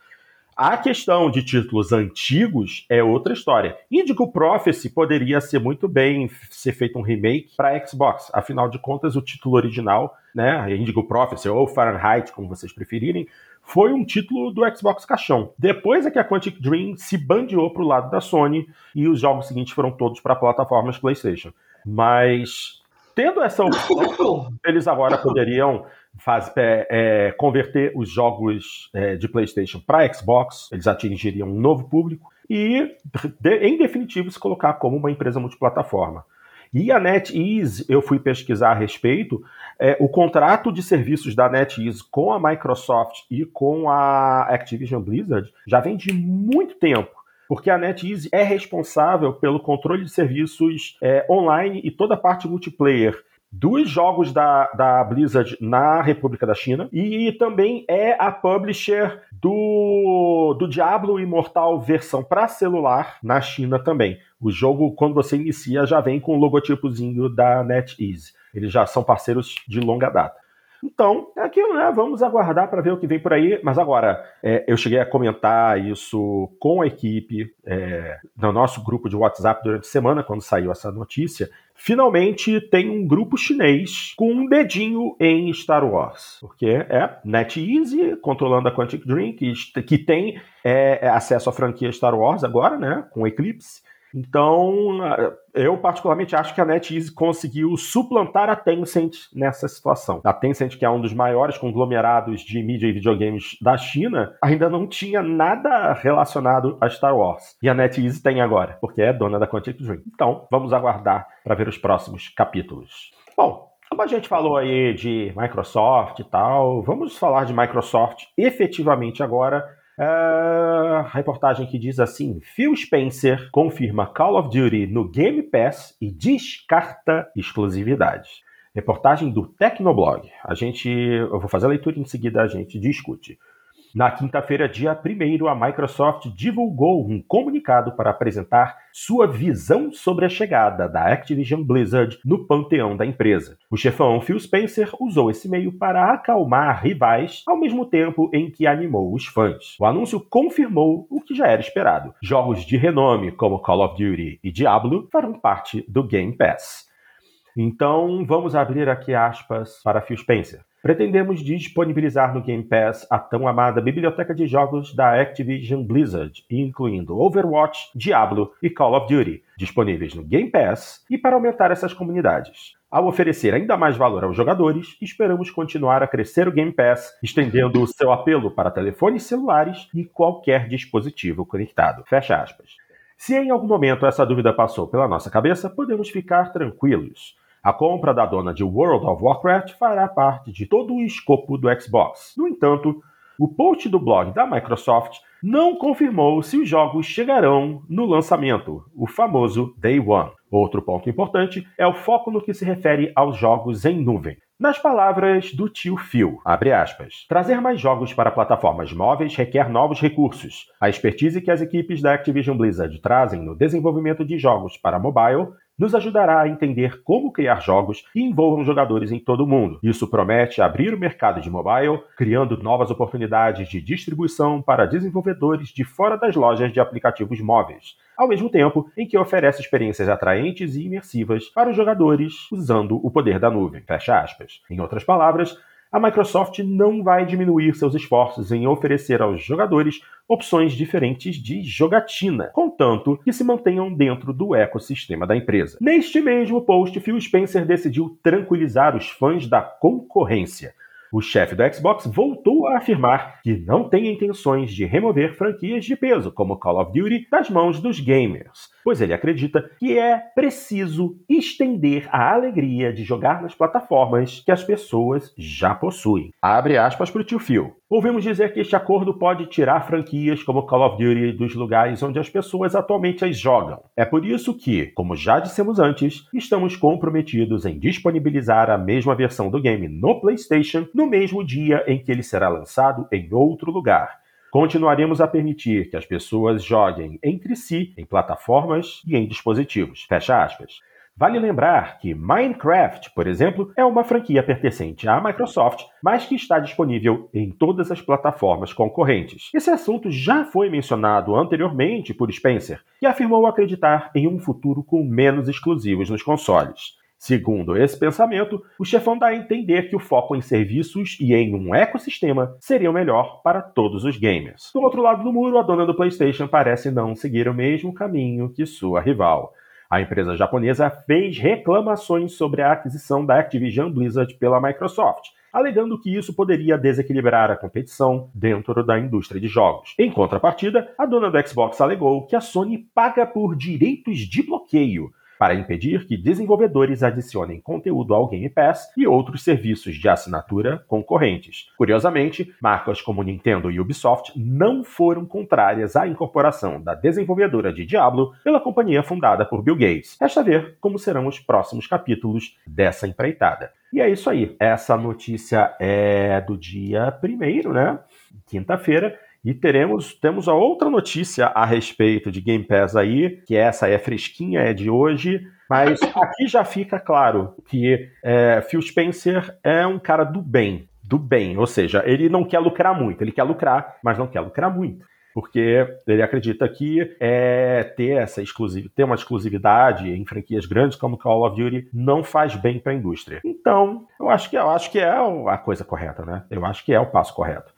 A questão de títulos antigos é outra história. Indigo Prophecy poderia ser muito bem ser feito um remake para Xbox. Afinal de contas, o título original, né, Indigo Prophecy ou Fahrenheit, como vocês preferirem, foi um título do Xbox caixão. Depois é que a Quantic Dream se bandeou para o lado da Sony e os jogos seguintes foram todos para plataformas PlayStation. Mas tendo essa opção, eles agora poderiam faz, é, é, converter os jogos é, de PlayStation para Xbox, eles atingiriam um novo público e, em definitivo, se colocar como uma empresa multiplataforma. E a NetEase, eu fui pesquisar a respeito, é, o contrato de serviços da NetEase com a Microsoft e com a Activision Blizzard já vem de muito tempo porque a NetEase é responsável pelo controle de serviços é, online e toda a parte multiplayer dos jogos da, da Blizzard na República da China e também é a publisher do, do Diablo Imortal versão para celular na China também. O jogo, quando você inicia, já vem com o logotipozinho da NetEase. Eles já são parceiros de longa data. Então, é aquilo, né? Vamos aguardar para ver o que vem por aí. Mas agora, é, eu cheguei a comentar isso com a equipe é, no nosso grupo de WhatsApp durante a semana, quando saiu essa notícia. Finalmente tem um grupo chinês com um dedinho em Star Wars. Porque é NetEase controlando a Quantic Dream, que, que tem é, acesso à franquia Star Wars agora, né? Com Eclipse. Então, eu particularmente acho que a NetEase conseguiu suplantar a Tencent nessa situação. A Tencent, que é um dos maiores conglomerados de mídia e videogames da China, ainda não tinha nada relacionado a Star Wars. E a NetEase tem agora, porque é dona da Quantic Dream. Então, vamos aguardar para ver os próximos capítulos. Bom, como a gente falou aí de Microsoft e tal, vamos falar de Microsoft efetivamente agora Uh, reportagem que diz assim: Phil Spencer confirma Call of Duty no Game Pass e descarta exclusividade. Reportagem do Tecnoblog. A gente, eu vou fazer a leitura em seguida a gente discute. Na quinta-feira, dia 1, a Microsoft divulgou um comunicado para apresentar sua visão sobre a chegada da Activision Blizzard no panteão da empresa. O chefão Phil Spencer usou esse meio para acalmar rivais, ao mesmo tempo em que animou os fãs. O anúncio confirmou o que já era esperado: jogos de renome como Call of Duty e Diablo farão parte do Game Pass. Então, vamos abrir aqui aspas para Phil Spencer. Pretendemos disponibilizar no Game Pass a tão amada biblioteca de jogos da Activision Blizzard, incluindo Overwatch, Diablo e Call of Duty, disponíveis no Game Pass e para aumentar essas comunidades. Ao oferecer ainda mais valor aos jogadores, esperamos continuar a crescer o Game Pass, estendendo o seu apelo para telefones celulares e qualquer dispositivo conectado. Fecha aspas. Se em algum momento essa dúvida passou pela nossa cabeça, podemos ficar tranquilos. A compra da dona de World of Warcraft fará parte de todo o escopo do Xbox. No entanto, o post do blog da Microsoft não confirmou se os jogos chegarão no lançamento, o famoso Day One. Outro ponto importante é o foco no que se refere aos jogos em nuvem. Nas palavras do tio Phil, aspas, trazer mais jogos para plataformas móveis requer novos recursos. A expertise que as equipes da Activision Blizzard trazem no desenvolvimento de jogos para mobile nos ajudará a entender como criar jogos que envolvam jogadores em todo o mundo. Isso promete abrir o mercado de mobile, criando novas oportunidades de distribuição para desenvolvedores de fora das lojas de aplicativos móveis, ao mesmo tempo em que oferece experiências atraentes e imersivas para os jogadores usando o poder da nuvem. Fecha aspas. Em outras palavras, a Microsoft não vai diminuir seus esforços em oferecer aos jogadores opções diferentes de jogatina, contanto que se mantenham dentro do ecossistema da empresa. Neste mesmo post, Phil Spencer decidiu tranquilizar os fãs da concorrência. O chefe do Xbox voltou a afirmar que não tem intenções de remover franquias de peso como Call of Duty das mãos dos gamers, pois ele acredita que é preciso estender a alegria de jogar nas plataformas que as pessoas já possuem. Abre aspas para o tio Phil. Ouvimos dizer que este acordo pode tirar franquias como Call of Duty dos lugares onde as pessoas atualmente as jogam. É por isso que, como já dissemos antes, estamos comprometidos em disponibilizar a mesma versão do game no PlayStation no mesmo dia em que ele será lançado em outro lugar. Continuaremos a permitir que as pessoas joguem entre si em plataformas e em dispositivos. Fecha aspas. Vale lembrar que Minecraft, por exemplo, é uma franquia pertencente à Microsoft, mas que está disponível em todas as plataformas concorrentes. Esse assunto já foi mencionado anteriormente por Spencer, que afirmou acreditar em um futuro com menos exclusivos nos consoles. Segundo esse pensamento, o chefão dá a entender que o foco em serviços e em um ecossistema seria o melhor para todos os gamers. Do outro lado do muro, a dona do PlayStation parece não seguir o mesmo caminho que sua rival. A empresa japonesa fez reclamações sobre a aquisição da Activision Blizzard pela Microsoft, alegando que isso poderia desequilibrar a competição dentro da indústria de jogos. Em contrapartida, a dona do Xbox alegou que a Sony paga por direitos de bloqueio para impedir que desenvolvedores adicionem conteúdo ao Game Pass e outros serviços de assinatura concorrentes. Curiosamente, marcas como Nintendo e Ubisoft não foram contrárias à incorporação da desenvolvedora de Diablo pela companhia fundada por Bill Gates. Resta ver como serão os próximos capítulos dessa empreitada. E é isso aí. Essa notícia é do dia primeiro, né? Quinta-feira. E teremos temos a outra notícia a respeito de Game Pass aí, que essa é fresquinha, é de hoje, mas aqui já fica claro que é, Phil Spencer é um cara do bem, do bem, ou seja, ele não quer lucrar muito, ele quer lucrar, mas não quer lucrar muito porque ele acredita que é, ter essa exclusividade, ter uma exclusividade em franquias grandes como Call of Duty não faz bem para a indústria. Então, eu acho que eu acho que é a coisa correta, né? Eu acho que é o passo correto.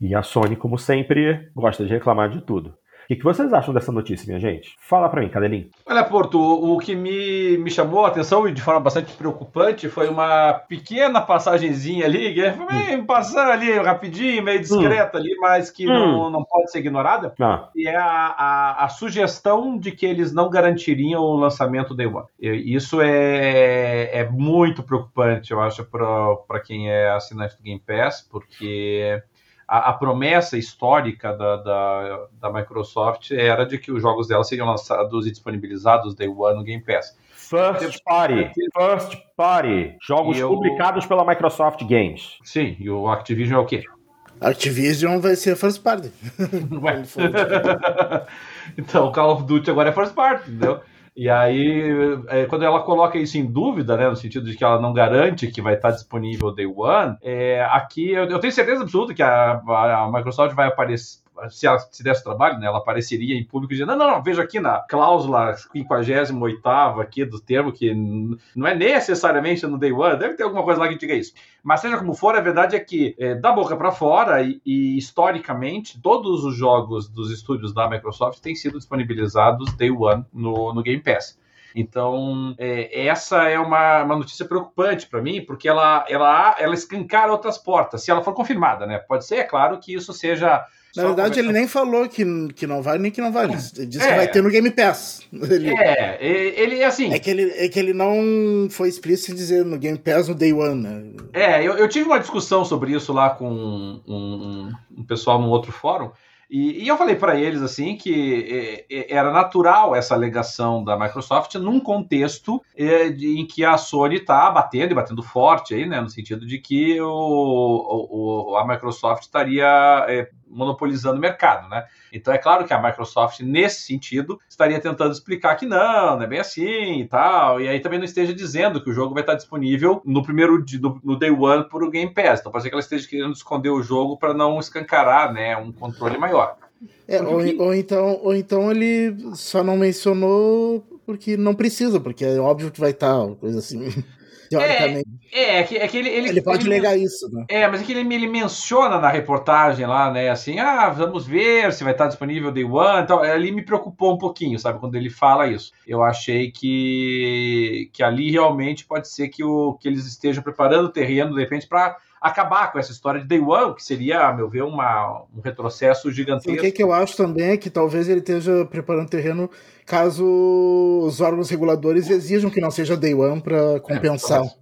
E a Sony, como sempre, gosta de reclamar de tudo. O que, vocês acham dessa notícia, minha gente? Fala pra mim, Cadelinho. Olha, Porto, o que me, me chamou a atenção e de forma bastante preocupante foi uma pequena passagenzinha ali, que hum. passando ali rapidinho, meio discreta hum. ali, mas que hum. não, não pode ser ignorada. Ah. E é a, a, a, sugestão de que eles não garantiriam o lançamento Day One. Isso é, é muito preocupante, eu acho, para quem é assinante do Game Pass, porque a, a promessa histórica da, da, da, Microsoft era de que os jogos dela seriam lançados e disponibilizados Day One no Game Pass. First Party. First Party. Jogos eu... publicados pela Microsoft Games. Sim, e o Activision é o quê? Activision vai ser First Party. então, o Call of Duty agora é First Party, entendeu? E aí, é, quando ela coloca isso em dúvida, né, no sentido de que ela não garante que vai estar disponível day one, é, aqui eu, eu, tenho certeza absoluta que a, a Microsoft vai aparecer se ela se desse trabalho, né, ela apareceria em público dizendo: não, não, não, veja aqui na cláusula 58 aqui do termo, que não é necessariamente no day one, deve ter alguma coisa lá que diga isso. Mas seja como for, a verdade é que, é, da boca para fora e, e, historicamente, todos os jogos dos estúdios da Microsoft têm sido disponibilizados day one no, no Game Pass. Então, é, essa é uma, uma notícia preocupante para mim, porque ela, ela, ela escancara outras portas, se ela for confirmada, né? Pode ser, é claro, que isso seja na verdade, ele nem falou que, que não vai nem que não vai. Ele disse é. que vai ter no Game Pass. Ele, é, ele assim. É que ele, é que ele não foi explícito em dizer no Game Pass no Day One, né? É, eu, eu tive uma discussão sobre isso lá com um, um, um pessoal num outro fórum. E, e, eu falei para eles assim que é, é, era natural essa alegação da Microsoft num contexto é, de, em que a Sony está batendo e batendo forte aí, né, no sentido de que o, o a Microsoft estaria é, monopolizando o mercado, né? Então é claro que a Microsoft, nesse sentido, estaria tentando explicar que não, não é bem assim e tal, e aí também não esteja dizendo que o jogo vai estar disponível no primeiro no, no day one por o Game Pass. Então pode ser que ela esteja querendo esconder o jogo para não escancarar, né, um controle maior. É, ou, ou, então, ou então ele só não mencionou porque não precisa, porque é óbvio que vai estar, coisa assim. teoricamente. É, é, é que, é que ele, ele, ele pode ele, negar isso, né? É, mas é que ele, ele menciona na reportagem lá, né, assim, ah, vamos ver se vai estar disponível Day One, então, ali me preocupou um pouquinho, sabe, quando ele fala isso. Eu achei que, que ali realmente pode ser que, o, que eles estejam preparando o terreno, de repente, para acabar com essa história de Day One, que seria, a meu ver, uma, um retrocesso gigantesco. O que, que eu acho também é que talvez ele esteja preparando terreno caso os órgãos reguladores exijam que não seja Day One para compensar. É,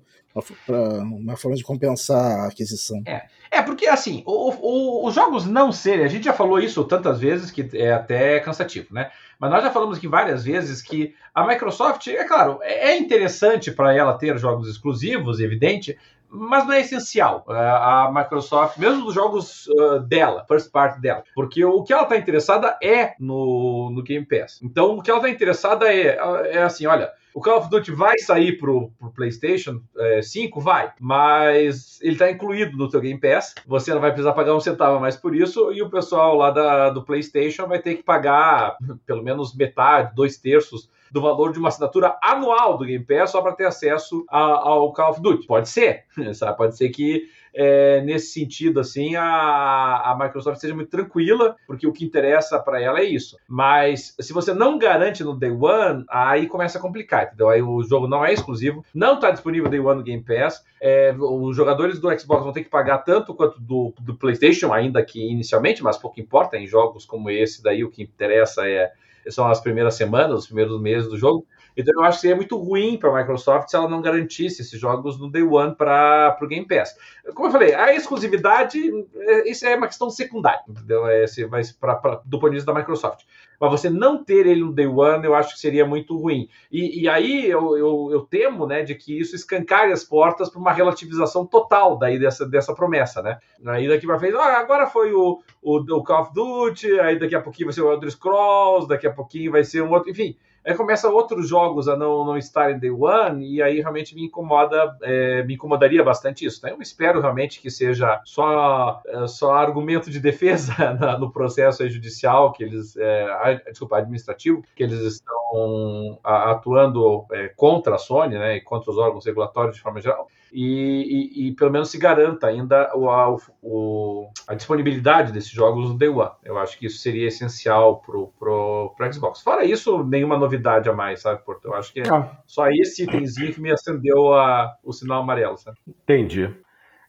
para uma forma de compensar a aquisição. É, é porque assim, o, o, os jogos não serem, a gente já falou isso tantas vezes que é até cansativo, né? Mas nós já falamos aqui várias vezes que a Microsoft, é claro, é, é interessante para ela ter jogos exclusivos, evidente, mas não é essencial uh, a Microsoft, mesmo dos jogos uh, dela, first party dela, porque o que ela está interessada é no, no Game Pass. Então, o que ela está interessada é, é assim: olha, o Call of Duty vai sair pro, pro PlayStation é, 5? Vai. Mas ele está incluído no teu Game Pass. Você não vai precisar pagar um centavo mais por isso. E o pessoal lá da, do PlayStation vai ter que pagar pelo menos metade, dois terços do valor de uma assinatura anual do Game Pass só para ter acesso a, ao Call of Duty. Pode ser, sabe? Pode ser que é, nesse sentido, assim, a, a Microsoft seja muito tranquila, porque o que interessa para ela é isso. Mas se você não garante no Day One, aí começa a complicar, entendeu? Aí o jogo não é exclusivo, não está disponível Day One no Game Pass. É, os jogadores do Xbox vão ter que pagar tanto quanto do, do PlayStation, ainda que inicialmente, mas pouco importa. Em jogos como esse, daí o que interessa é são as primeiras semanas, os primeiros meses do jogo. Então eu acho que seria muito ruim para a Microsoft se ela não garantisse esses jogos no Day One para o Game Pass. Como eu falei, a exclusividade, é, isso é uma questão secundária, entendeu? É, mas pra, pra, do ponto de vista da Microsoft. Mas você não ter ele no Day One, eu acho que seria muito ruim. E, e aí eu, eu, eu, temo né, de que isso escancare as portas para uma relativização total daí dessa, dessa promessa, né? Aí daqui para frente, ah, agora foi o, o, o Call of Duty, aí daqui a pouquinho vai ser o Elder Scrolls, daqui a pouquinho vai ser um outro, enfim Aí começa outros jogos a não, não estar em Day One, e aí realmente me incomoda, é, me incomodaria bastante isso. Né? Eu espero realmente que seja só, é, só argumento de defesa no processo judicial, que eles, é, desculpa, administrativo, que eles estão atuando é, contra a Sony, né, e contra os órgãos regulatórios de forma geral e, e, e, pelo menos se garanta ainda o, a, o, a, disponibilidade desses jogos no Day One. Eu acho que isso seria essencial pro, pro, pro Xbox. Fora isso, nenhuma novidade a mais, sabe, Porto? Eu acho que é ah. só esse itemzinho que me acendeu a, o sinal amarelo, sabe? Entendi.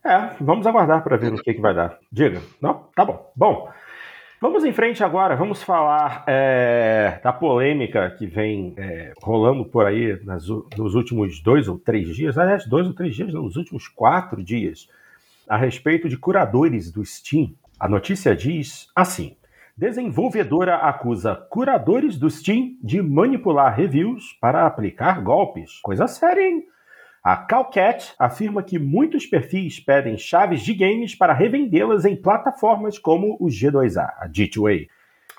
É, vamos aguardar para ver o que, que vai dar. Diga. Não? Tá bom. Bom, Vamos em frente agora, vamos falar é, da polêmica que vem é, rolando por aí nas, nos últimos dois ou três dias, aliás, dois ou três dias, não, nos últimos quatro dias, a respeito de curadores do Steam. A notícia diz assim: desenvolvedora acusa curadores do Steam de manipular reviews para aplicar golpes. Coisa séria, hein? A Calcat afirma que muitos perfis pedem chaves de games para revendê-las em plataformas como o G2A, a G2A.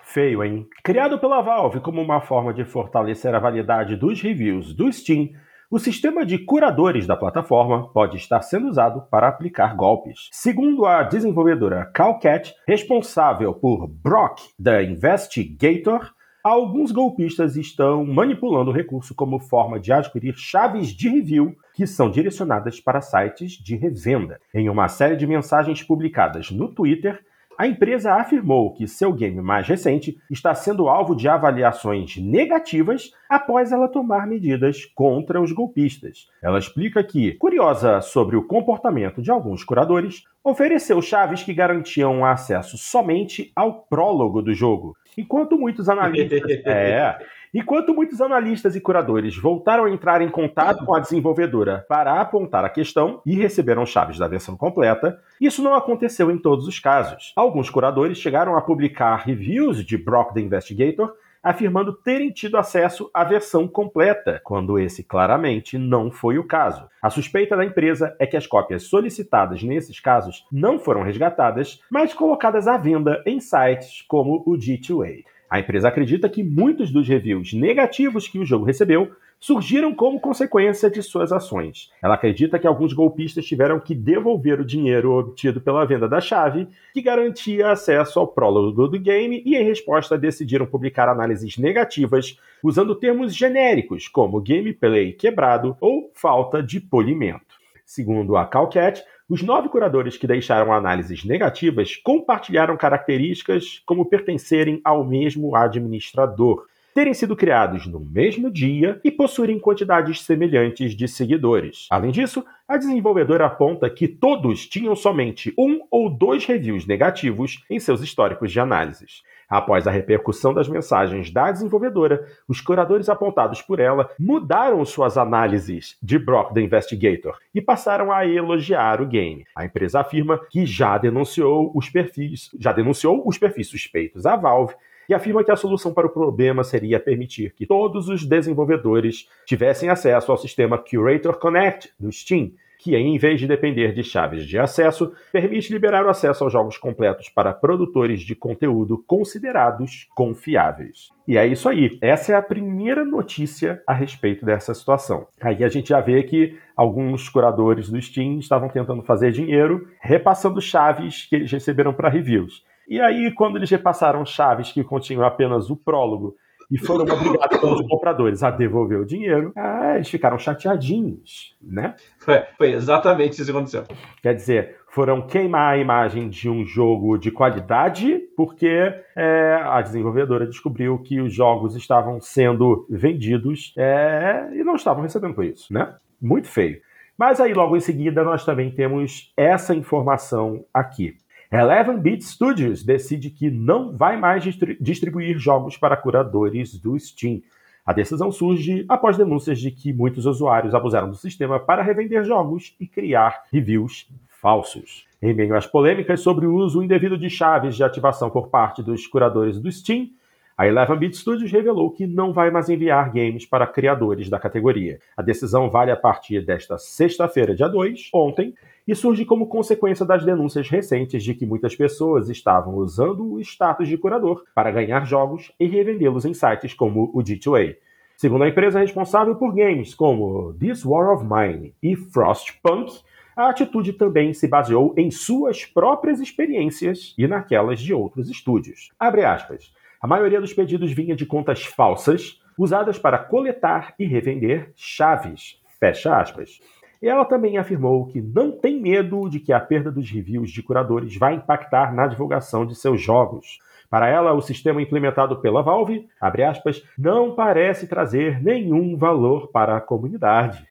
Feio, hein? Criado pela Valve como uma forma de fortalecer a validade dos reviews do Steam, o sistema de curadores da plataforma pode estar sendo usado para aplicar golpes. Segundo a desenvolvedora Calcat, responsável por Brock, the Investigator, alguns golpistas estão manipulando o recurso como forma de adquirir chaves de review que são direcionadas para sites de revenda. Em uma série de mensagens publicadas no Twitter, a empresa afirmou que seu game mais recente está sendo alvo de avaliações negativas após ela tomar medidas contra os golpistas. Ela explica que, curiosa sobre o comportamento de alguns curadores, ofereceu chaves que garantiam acesso somente ao prólogo do jogo, enquanto muitos analistas. é, Enquanto muitos analistas e curadores voltaram a entrar em contato com a desenvolvedora para apontar a questão e receberam chaves da versão completa, isso não aconteceu em todos os casos. Alguns curadores chegaram a publicar reviews de Brock the Investigator afirmando terem tido acesso à versão completa, quando esse claramente não foi o caso. A suspeita da empresa é que as cópias solicitadas nesses casos não foram resgatadas, mas colocadas à venda em sites como o G2A. A empresa acredita que muitos dos reviews negativos que o jogo recebeu surgiram como consequência de suas ações. Ela acredita que alguns golpistas tiveram que devolver o dinheiro obtido pela venda da chave, que garantia acesso ao prólogo do game, e em resposta decidiram publicar análises negativas usando termos genéricos como gameplay quebrado ou falta de polimento. Segundo a Calcat, os nove curadores que deixaram análises negativas compartilharam características como pertencerem ao mesmo administrador, terem sido criados no mesmo dia e possuírem quantidades semelhantes de seguidores. Além disso, a desenvolvedora aponta que todos tinham somente um ou dois reviews negativos em seus históricos de análises. Após a repercussão das mensagens da desenvolvedora, os curadores apontados por ela mudaram suas análises de Brock the Investigator e passaram a elogiar o game. A empresa afirma que já denunciou os perfis, já denunciou os perfis suspeitos à Valve e afirma que a solução para o problema seria permitir que todos os desenvolvedores tivessem acesso ao sistema Curator Connect do Steam, que, em vez de depender de chaves de acesso, permite liberar o acesso aos jogos completos para produtores de conteúdo considerados confiáveis. E é isso aí. Essa é a primeira notícia a respeito dessa situação. Aí a gente já vê que alguns curadores do Steam estavam tentando fazer dinheiro repassando chaves que eles receberam para reviews. E aí, quando eles repassaram chaves que continham apenas o prólogo e foram obrigados pelos compradores a devolver o dinheiro, ah, eles ficaram chateadinhos, né? Foi, foi, exatamente isso que aconteceu. Quer dizer, foram queimar a imagem de um jogo de qualidade, porque é, a desenvolvedora descobriu que os jogos estavam sendo vendidos é, e não estavam recebendo por isso, né? Muito feio. Mas aí, logo em seguida, nós também temos essa informação aqui. Eleven Beat Studios decide que não vai mais distribuir jogos para curadores do Steam. A decisão surge após denúncias de que muitos usuários abusaram do sistema para revender jogos e criar reviews falsos. Em meio às polêmicas sobre o uso indevido de chaves de ativação por parte dos curadores do Steam, a Eleven Beat Studios revelou que não vai mais enviar games para criadores da categoria. A decisão vale a partir desta sexta-feira, dia 2, ontem, e surge como consequência das denúncias recentes de que muitas pessoas estavam usando o status de curador para ganhar jogos e revendê-los em sites como o G2A. Segundo a empresa responsável por games como This War of Mine e Frostpunk, a atitude também se baseou em suas próprias experiências e naquelas de outros estúdios. Abre aspas. A maioria dos pedidos vinha de contas falsas, usadas para coletar e revender chaves. Fecha aspas. Ela também afirmou que não tem medo de que a perda dos reviews de curadores vai impactar na divulgação de seus jogos. Para ela, o sistema implementado pela Valve, aspas, não parece trazer nenhum valor para a comunidade,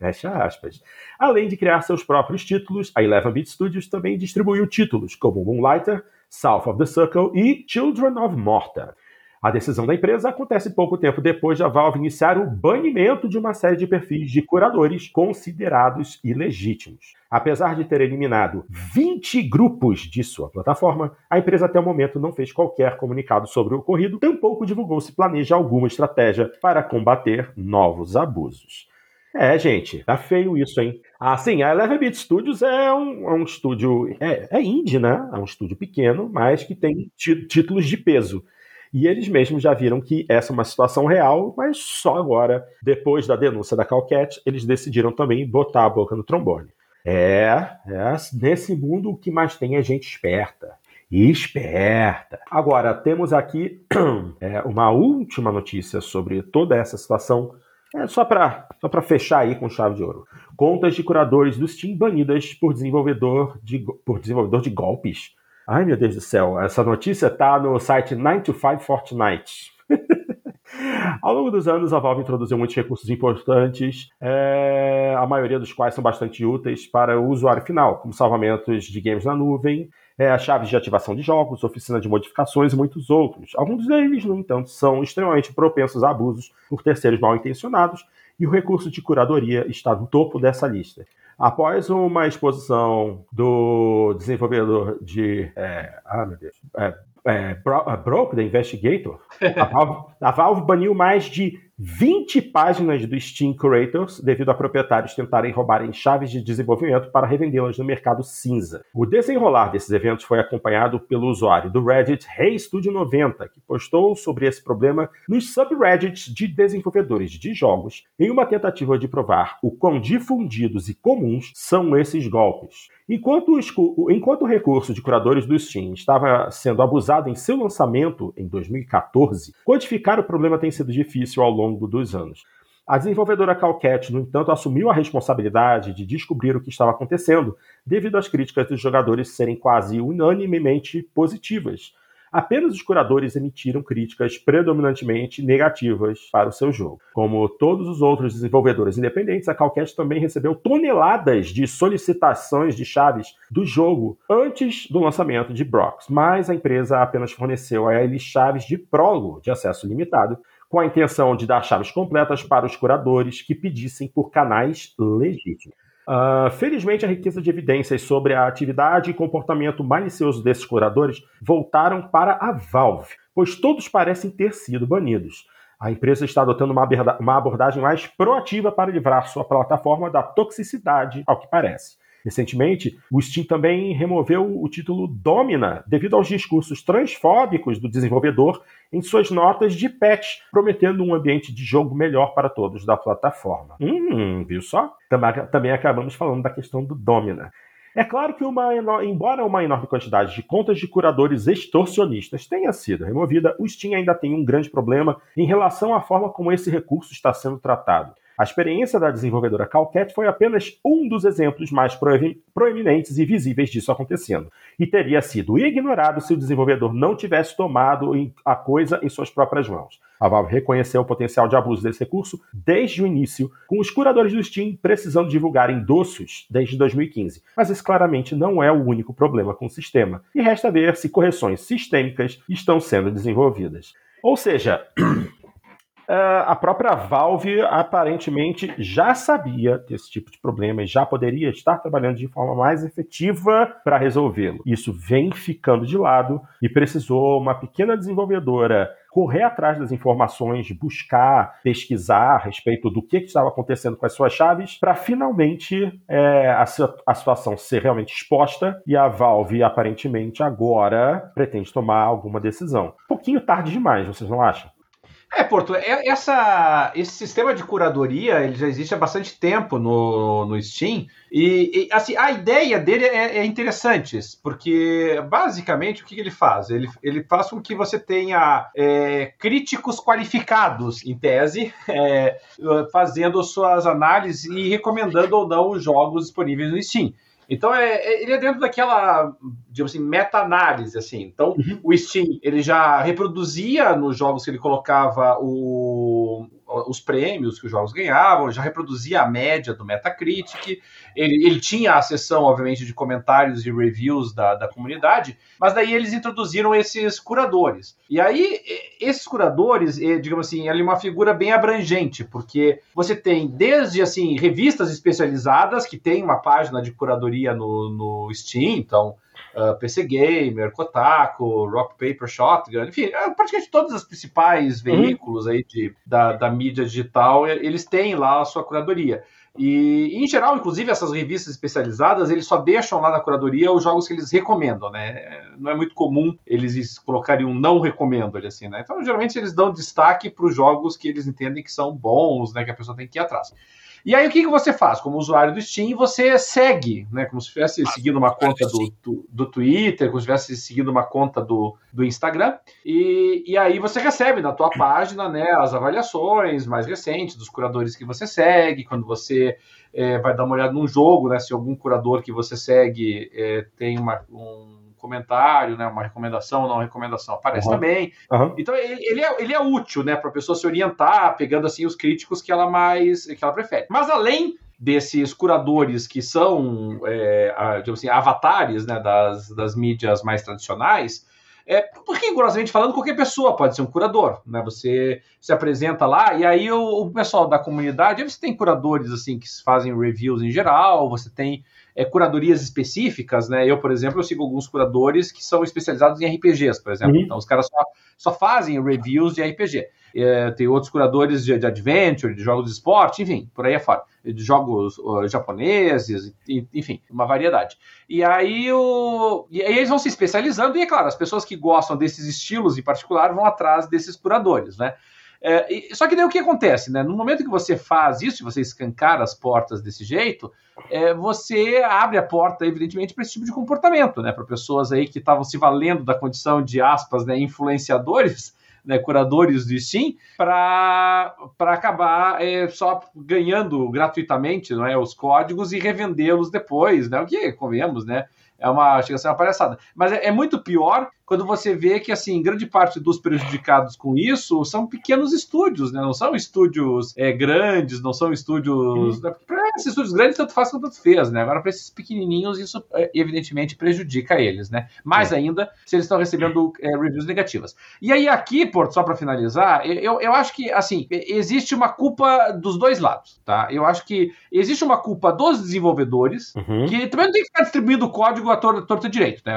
Além de criar seus próprios títulos, a Eleven Beat Studios também distribuiu títulos como Moonlighter, South of the Circle e Children of Morta. A decisão da empresa acontece pouco tempo depois da Valve iniciar o banimento de uma série de perfis de curadores considerados ilegítimos. Apesar de ter eliminado 20 grupos de sua plataforma, a empresa até o momento não fez qualquer comunicado sobre o ocorrido, tampouco divulgou se planeja alguma estratégia para combater novos abusos. É, gente, tá feio isso, hein? Ah, sim, a Eleven Beat Studios é um, é um estúdio. É, é indie, né? É um estúdio pequeno, mas que tem títulos de peso. E eles mesmos já viram que essa é uma situação real, mas só agora, depois da denúncia da Calcat, eles decidiram também botar a boca no trombone. É, é nesse mundo o que mais tem é gente esperta. Esperta. Agora, temos aqui é, uma última notícia sobre toda essa situação. É, só para só fechar aí com chave de ouro. Contas de curadores do Steam banidas por desenvolvedor de, por desenvolvedor de golpes Ai, meu Deus do céu, essa notícia está no site 9 to 5 Fortnite. Ao longo dos anos, a Valve introduziu muitos recursos importantes, é, a maioria dos quais são bastante úteis para o usuário final, como salvamentos de games na nuvem, é, chaves de ativação de jogos, oficina de modificações e muitos outros. Alguns deles, no entanto, são extremamente propensos a abusos por terceiros mal intencionados, e o recurso de curadoria está no topo dessa lista. Após uma exposição do desenvolvedor de. É, ah, meu Deus. É, é, Broke, da Investigator, a Valve, a Valve baniu mais de 20 páginas do Steam Curators devido a proprietários tentarem roubarem chaves de desenvolvimento para revendê-las no mercado cinza. O desenrolar desses eventos foi acompanhado pelo usuário do Reddit HeyStudio90, que postou sobre esse problema nos subreddits de desenvolvedores de jogos em uma tentativa de provar o quão difundidos e comuns são esses golpes. Enquanto, enquanto o recurso de curadores do Steam estava sendo abusado em seu lançamento em 2014, quantificar o problema tem sido difícil ao longo dos anos. A desenvolvedora Calcat, no entanto, assumiu a responsabilidade de descobrir o que estava acontecendo, devido às críticas dos jogadores serem quase unanimemente positivas, apenas os curadores emitiram críticas predominantemente negativas para o seu jogo. Como todos os outros desenvolvedores independentes, a Calcast também recebeu toneladas de solicitações de chaves do jogo antes do lançamento de Brox, mas a empresa apenas forneceu a eles chaves de prólogo de acesso limitado, com a intenção de dar chaves completas para os curadores que pedissem por canais legítimos. Uh, felizmente, a riqueza de evidências sobre a atividade e comportamento malicioso desses curadores voltaram para a Valve, pois todos parecem ter sido banidos. A empresa está adotando uma abordagem mais proativa para livrar sua plataforma da toxicidade, ao que parece. Recentemente, o Steam também removeu o título Domina devido aos discursos transfóbicos do desenvolvedor em suas notas de patch, prometendo um ambiente de jogo melhor para todos da plataforma. Hum, viu só? Também acabamos falando da questão do Domina. É claro que, uma, embora uma enorme quantidade de contas de curadores extorsionistas tenha sido removida, o Steam ainda tem um grande problema em relação à forma como esse recurso está sendo tratado. A experiência da desenvolvedora Calcat foi apenas um dos exemplos mais proeminentes e visíveis disso acontecendo, e teria sido ignorado se o desenvolvedor não tivesse tomado a coisa em suas próprias mãos. A Valve reconheceu o potencial de abuso desse recurso desde o início, com os curadores do Steam precisando divulgar endossos desde 2015. Mas esse claramente não é o único problema com o sistema, e resta ver se correções sistêmicas estão sendo desenvolvidas. Ou seja, a própria Valve aparentemente já sabia desse tipo de problema e já poderia estar trabalhando de forma mais efetiva para resolvê-lo. Isso vem ficando de lado e precisou uma pequena desenvolvedora correr atrás das informações, buscar, pesquisar a respeito do que, estava acontecendo com as suas chaves, para finalmente é, a, a situação ser realmente exposta e a Valve aparentemente agora pretende tomar alguma decisão. Um pouquinho tarde demais, vocês não acham? É, Porto, é, essa, esse sistema de curadoria ele já existe há bastante tempo no, no Steam. E, e assim, a ideia dele é, é, interessante, porque basicamente o que, ele faz? Ele, ele faz com que você tenha é, críticos qualificados, em tese, é, fazendo suas análises e recomendando ou não os jogos disponíveis no Steam. Então, é, é, ele é dentro daquela, digamos assim, meta-análise, assim. Então, uhum. o Steam, ele já reproduzia nos jogos que ele colocava o, os prêmios que os jogos ganhavam, já reproduzia a média do Metacritic, ele, ele tinha a seção, obviamente, de comentários e reviews da, da comunidade, mas daí eles introduziram esses curadores. E aí, esses curadores, digamos assim, ele é uma figura bem abrangente, porque você tem desde, assim, revistas especializadas, que tem uma página de curadoria no, no Steam, então uh, ah, PC Gamer, Kotaku, Rock Paper Shotgun, enfim, é, praticamente todos os principais uhum. veículos aí de, da, da mídia digital, eles têm lá a sua curadoria. E, em geral, inclusive, essas revistas especializadas, eles só deixam lá na curadoria os jogos que eles recomendam, né? Não é muito comum eles colocarem um não recomendo ali assim, né? Então, geralmente, eles dão destaque para os jogos que eles entendem que são bons, né? Que a pessoa tem que ir atrás. E aí o que, que você faz? Como usuário do Steam, você segue, né? Como se estivesse seguindo uma conta do, do, do, Twitter, como se estivesse seguindo uma conta do, do Instagram, e, e aí você recebe na tua página né, as avaliações mais recentes dos curadores que você segue, quando você é, vai dar uma olhada num jogo, né? Se algum curador que você segue é, tem uma, um comentário, né, uma recomendação ou não recomendação, aparece uhum. também. Uhum. Então ele, ele, é, ele é útil, né, para a pessoa se orientar, pegando assim os críticos que ela mais que ela prefere. Mas além desses curadores que são, é, assim, avatares né, das, das mídias mais tradicionais, é, porque, rigorosamente falando, qualquer pessoa pode ser um curador, né? Você se apresenta lá e aí o, o pessoal da comunidade, você tem curadores assim que fazem reviews em geral, você tem é, curadorias específicas, né? Eu, por exemplo, eu sigo alguns curadores que são especializados em RPGs, por exemplo. Uhum. Então, os caras só, só fazem reviews de RPG. É, tem outros curadores de, de, adventure, de jogos de esporte, enfim, por aí afora. De jogos uh, japoneses, enfim, uma variedade. E aí, o, e aí eles vão se especializando, e é claro, as pessoas que gostam desses estilos em particular vão atrás desses curadores, né? É, e, só que daí o que acontece, né? No momento que você faz isso, você escancar as portas desse jeito, é, você abre a porta, evidentemente, para esse tipo de comportamento, né? Para pessoas aí que estavam se valendo da condição de aspas, né, influenciadores, né, curadores do Steam, para acabar é, só ganhando gratuitamente é, os códigos e revendê-los depois, né? O que, convenhamos, né? É uma, chega a ser uma palhaçada. Mas é, é muito pior quando você vê que, assim, grande parte dos prejudicados com isso são pequenos estúdios, né? Não são estúdios é, grandes, não são estúdios. Uhum. Para esses estúdios grandes, tanto faz quanto tanto fez, né? Agora, para esses pequenininhos, isso é, evidentemente prejudica eles, né? Mais ainda se eles estão recebendo é, reviews negativas. E aí, aqui, Porto, só para finalizar, eu, eu acho que, assim, existe uma culpa dos dois lados, tá? Eu acho que existe uma culpa dos desenvolvedores, uhum. que também não tem que ficar distribuindo o código a torta direito, né?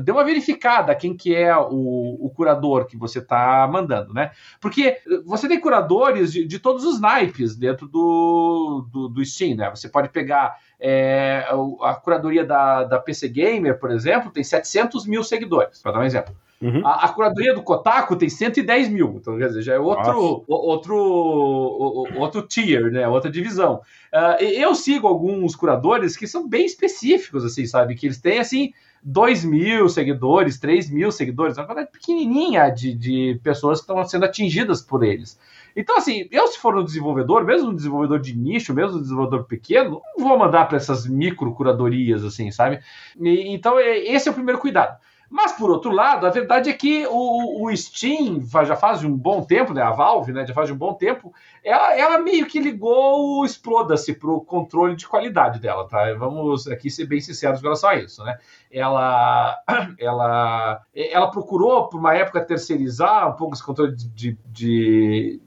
Dê uma verificada quem quem que é o, o curador que você está mandando, né? Porque você tem curadores de, de todos os naipes dentro do, do, do Steam, né? Você pode pegar é, a curadoria da, da PC Gamer, por exemplo, tem 700 mil seguidores, para dar um exemplo. Uhum. A, a, curadoria do Kotaku tem 110 mil, então quer dizer, já é outro, outro, outro tier, né? Outra divisão. Uh, eu sigo alguns curadores que são bem específicos, assim, sabe? Que eles têm, assim, 2 mil seguidores, 3 mil seguidores, uma quantidade pequenininha de, de pessoas que estão sendo atingidas por eles. Então, assim, eu se for um desenvolvedor, mesmo um desenvolvedor de nicho, mesmo um desenvolvedor pequeno, não vou mandar para essas micro curadorias, assim, sabe? E, então, é, esse é o primeiro cuidado. Mas, por outro lado, a verdade é que o, o Steam já faz um bom tempo, né? A Valve, né? Já faz um bom tempo. Ela, ela meio que ligou o Exploda-se para o controle de qualidade dela, tá? Vamos aqui ser bem sinceros com relação a isso, né? Ela, ela, ela procurou, por uma época, terceirizar um pouco esse controle de, de de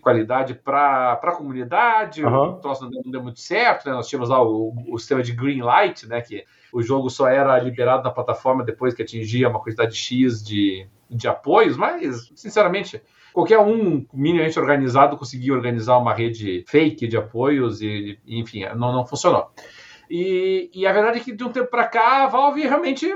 qualidade para a comunidade. Uhum. O troço não deu, não deu, muito certo, né? Nós tínhamos lá o, o sistema de green light, né? Que o jogo só era liberado na plataforma depois que atingia uma quantidade X de, de apoios, mas, sinceramente, qualquer um minimamente organizado conseguia organizar uma rede fake de apoios e, enfim, não, não funcionou. E, e a verdade é que de um tempo para cá a Valve realmente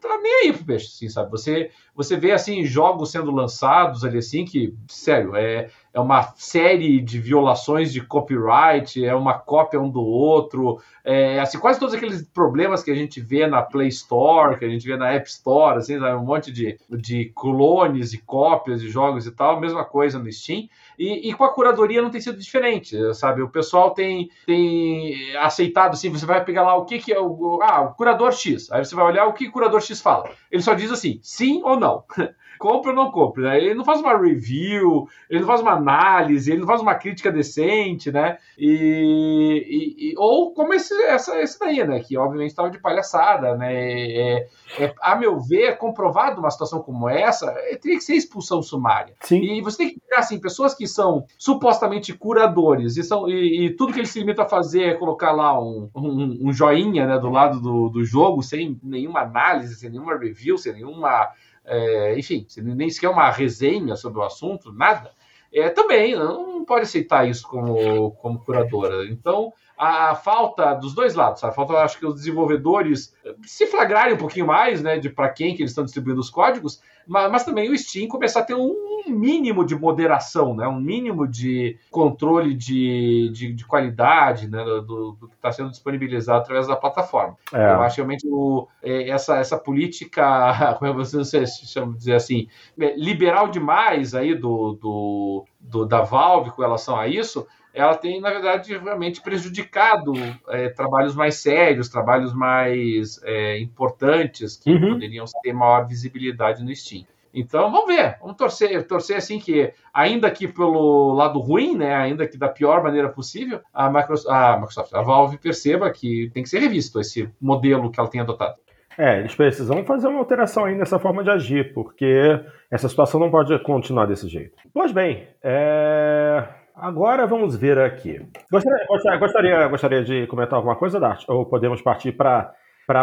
tá nem aí pro peixe, assim, sabe? Você, você vê, assim, jogos sendo lançados ali, assim, que, sério, é, é uma série de violações de copyright, é uma cópia um do outro, é, assim, quase todos aqueles problemas que a gente vê na Play Store, que a gente vê na App Store, assim, um monte de, de clones e cópias de jogos e tal, mesma coisa no Steam, e, e, com a curadoria não tem sido diferente, sabe? O pessoal tem, tem aceitado, assim, você vai pegar lá o que, que é o, ah, o curador X, aí você vai olhar o que o curador X fala, ele só diz assim, sim ou não. compre ou não compre, né? Ele não faz uma review, ele não faz uma análise, ele não faz uma crítica decente, né? E, e, e ou como esse, essa, esse daí, né? Que obviamente estava de palhaçada, né? É, é, a meu ver, comprovado uma situação como essa, é, teria que ser expulsão sumária. Sim. E você tem que pegar, assim, pessoas que são supostamente curadores e, são, e, e tudo que eles se limitam a fazer é colocar lá um, um, um joinha né, do lado do, do jogo, sem nenhuma análise, sem nenhuma review, sem nenhuma é, enfim, nem sequer uma resenha sobre o assunto, nada, é, também não pode aceitar isso como, como curadora. Então, a falta dos dois lados, a falta, acho que os desenvolvedores se flagrarem um pouquinho mais, né, de para quem que eles estão distribuindo os códigos, mas, mas, também o Steam começar a ter um mínimo de moderação, né, um mínimo de controle de, de, de qualidade né, do, do que está sendo disponibilizado através da plataforma. É. Eu acho realmente o, é, essa, essa política, como você chama de dizer assim, é, liberal demais aí do, do, do da Valve com relação a isso, ela tem, na verdade, realmente prejudicado é, trabalhos mais sérios, trabalhos mais é, importantes, que uhum. poderiam ter maior visibilidade no Steam. Então, vamos ver, vamos torcer, torcer assim que, ainda que pelo lado ruim, né, ainda que da pior maneira possível, a Microsoft, a, Microsoft, a Valve perceba que tem que ser revisto esse modelo que ela tem adotado. É, eles precisam fazer uma alteração aí nessa forma de agir, porque essa situação não pode continuar desse jeito. Pois bem, é... Agora vamos ver aqui. Gostaria, gostaria, gostaria de comentar alguma coisa, Dart? Ou podemos partir para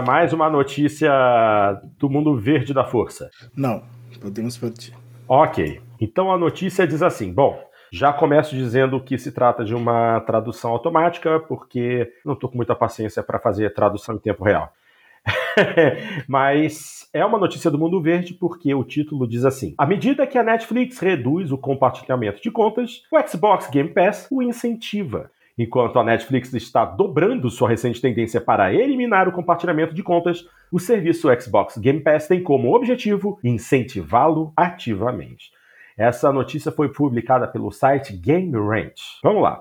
mais uma notícia do mundo verde da força? Não, podemos partir. Ok. Então a notícia diz assim: bom, já começo dizendo que se trata de uma tradução automática, porque não estou com muita paciência para fazer tradução em tempo real. Mas é uma notícia do mundo verde porque o título diz assim: À medida que a Netflix reduz o compartilhamento de contas, o Xbox Game Pass o incentiva. Enquanto a Netflix está dobrando sua recente tendência para eliminar o compartilhamento de contas, o serviço Xbox Game Pass tem como objetivo incentivá-lo ativamente. Essa notícia foi publicada pelo site Game Ranch. Vamos lá.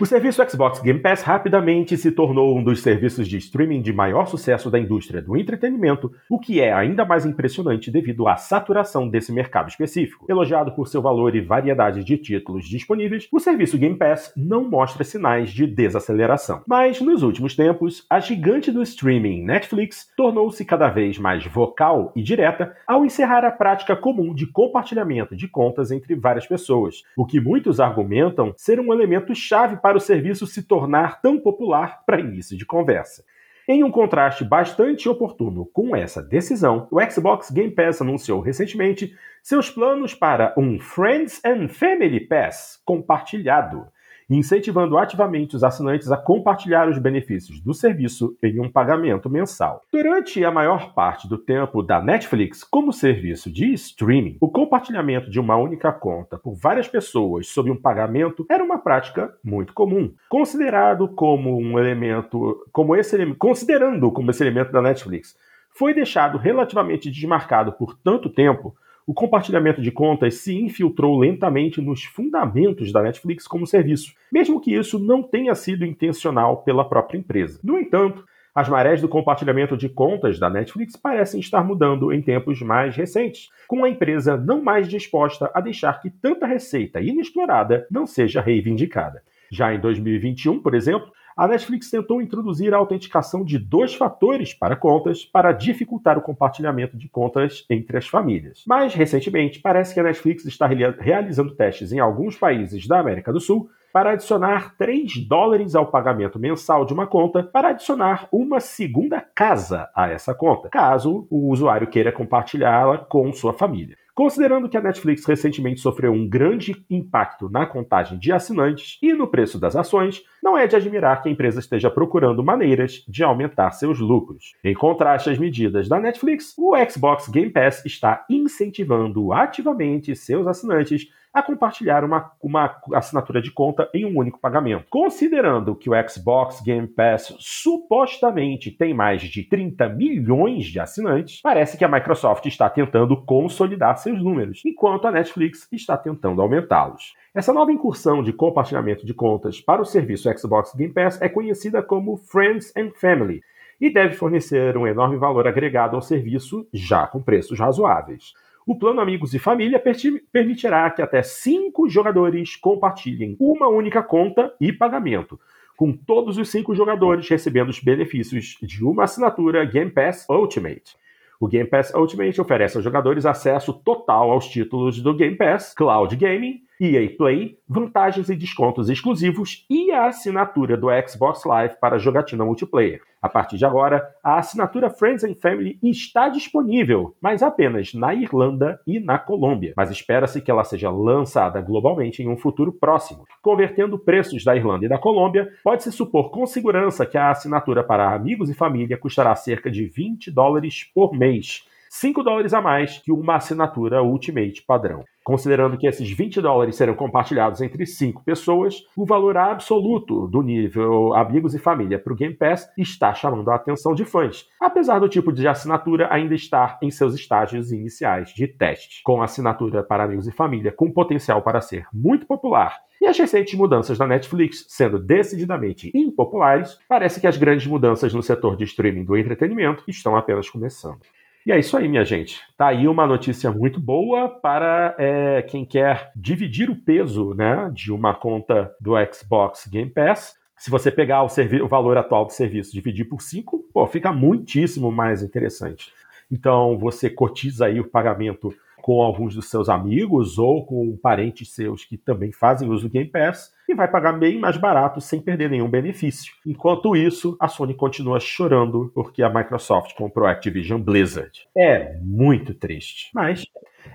O serviço Xbox Game Pass rapidamente se tornou um dos serviços de streaming de maior sucesso da indústria do entretenimento, o que é ainda mais impressionante devido à saturação desse mercado específico. Elogiado por seu valor e variedade de títulos disponíveis, o serviço Game Pass não mostra sinais de desaceleração. Mas, nos últimos tempos, a gigante do streaming Netflix tornou-se cada vez mais vocal e direta ao encerrar a prática comum de compartilhamento de contas entre várias pessoas, o que muitos argumentam ser um elemento chave para para o serviço se tornar tão popular para início de conversa. Em um contraste bastante oportuno com essa decisão, o Xbox Game Pass anunciou recentemente seus planos para um Friends and Family Pass compartilhado. Incentivando ativamente os assinantes a compartilhar os benefícios do serviço em um pagamento mensal. Durante a maior parte do tempo da Netflix como serviço de streaming, o compartilhamento de uma única conta por várias pessoas sob um pagamento era uma prática muito comum, considerado como um elemento, como esse, considerando como esse elemento da Netflix foi deixado relativamente desmarcado por tanto tempo, o compartilhamento de contas se infiltrou lentamente nos fundamentos da Netflix como serviço, mesmo que isso não tenha sido intencional pela própria empresa. No entanto, as marés do compartilhamento de contas da Netflix parecem estar mudando em tempos mais recentes, com a empresa não mais disposta a deixar que tanta receita inexplorada não seja reivindicada. Já em 2021, por exemplo, a Netflix tentou introduzir a autenticação de dois fatores para contas para dificultar o compartilhamento de contas entre as famílias. Mas, recentemente, parece que a Netflix está realizando testes em alguns países da América do Sul para adicionar 3 dólares ao pagamento mensal de uma conta para adicionar uma segunda casa a essa conta, caso o usuário queira compartilhá-la com sua família. Considerando que a Netflix recentemente sofreu um grande impacto na contagem de assinantes e no preço das ações, não é de admirar que a empresa esteja procurando maneiras de aumentar seus lucros. Em contraste às medidas da Netflix, o Xbox Game Pass está incentivando ativamente seus assinantes a compartilhar uma, uma assinatura de conta em um único pagamento. Considerando que o Xbox Game Pass supostamente tem mais de 30 milhões de assinantes, parece que a Microsoft está tentando consolidar seus números, enquanto a Netflix está tentando aumentá-los. Essa nova incursão de compartilhamento de contas para o serviço Xbox Game Pass é conhecida como Friends and Family e deve fornecer um enorme valor agregado ao serviço, já com preços razoáveis. O plano Amigos e Família permitirá que até cinco jogadores compartilhem uma única conta e pagamento, com todos os cinco jogadores recebendo os benefícios de uma assinatura Game Pass Ultimate. O Game Pass Ultimate oferece aos jogadores acesso total aos títulos do Game Pass, Cloud Gaming EA Play, vantagens e descontos exclusivos e a assinatura do Xbox Live para jogatina multiplayer. A partir de agora, a assinatura Friends and Family está disponível, mas apenas na Irlanda e na Colômbia. Mas espera-se que ela seja lançada globalmente em um futuro próximo. Convertendo preços da Irlanda e da Colômbia, pode-se supor com segurança que a assinatura para amigos e família custará cerca de 20 dólares por mês 5 dólares a mais que uma assinatura Ultimate padrão. Considerando que esses 20 dólares serão compartilhados entre 5 pessoas, o valor absoluto do nível Amigos e Família para o Game Pass está chamando a atenção de fãs, apesar do tipo de assinatura ainda estar em seus estágios iniciais de teste. Com a assinatura para Amigos e Família com potencial para ser muito popular e as recentes mudanças da Netflix sendo decididamente impopulares, parece que as grandes mudanças no setor de streaming do entretenimento estão apenas começando. E é isso aí, minha gente. Tá aí uma notícia muito boa para é, quem quer dividir o peso né, de uma conta do Xbox Game Pass. Se você pegar o, o valor atual do serviço e dividir por 5, fica muitíssimo mais interessante. Então você cotiza aí o pagamento com alguns dos seus amigos ou com parentes seus que também fazem uso do Game Pass e vai pagar bem mais barato sem perder nenhum benefício. Enquanto isso, a Sony continua chorando porque a Microsoft comprou a Activision Blizzard. É muito triste, mas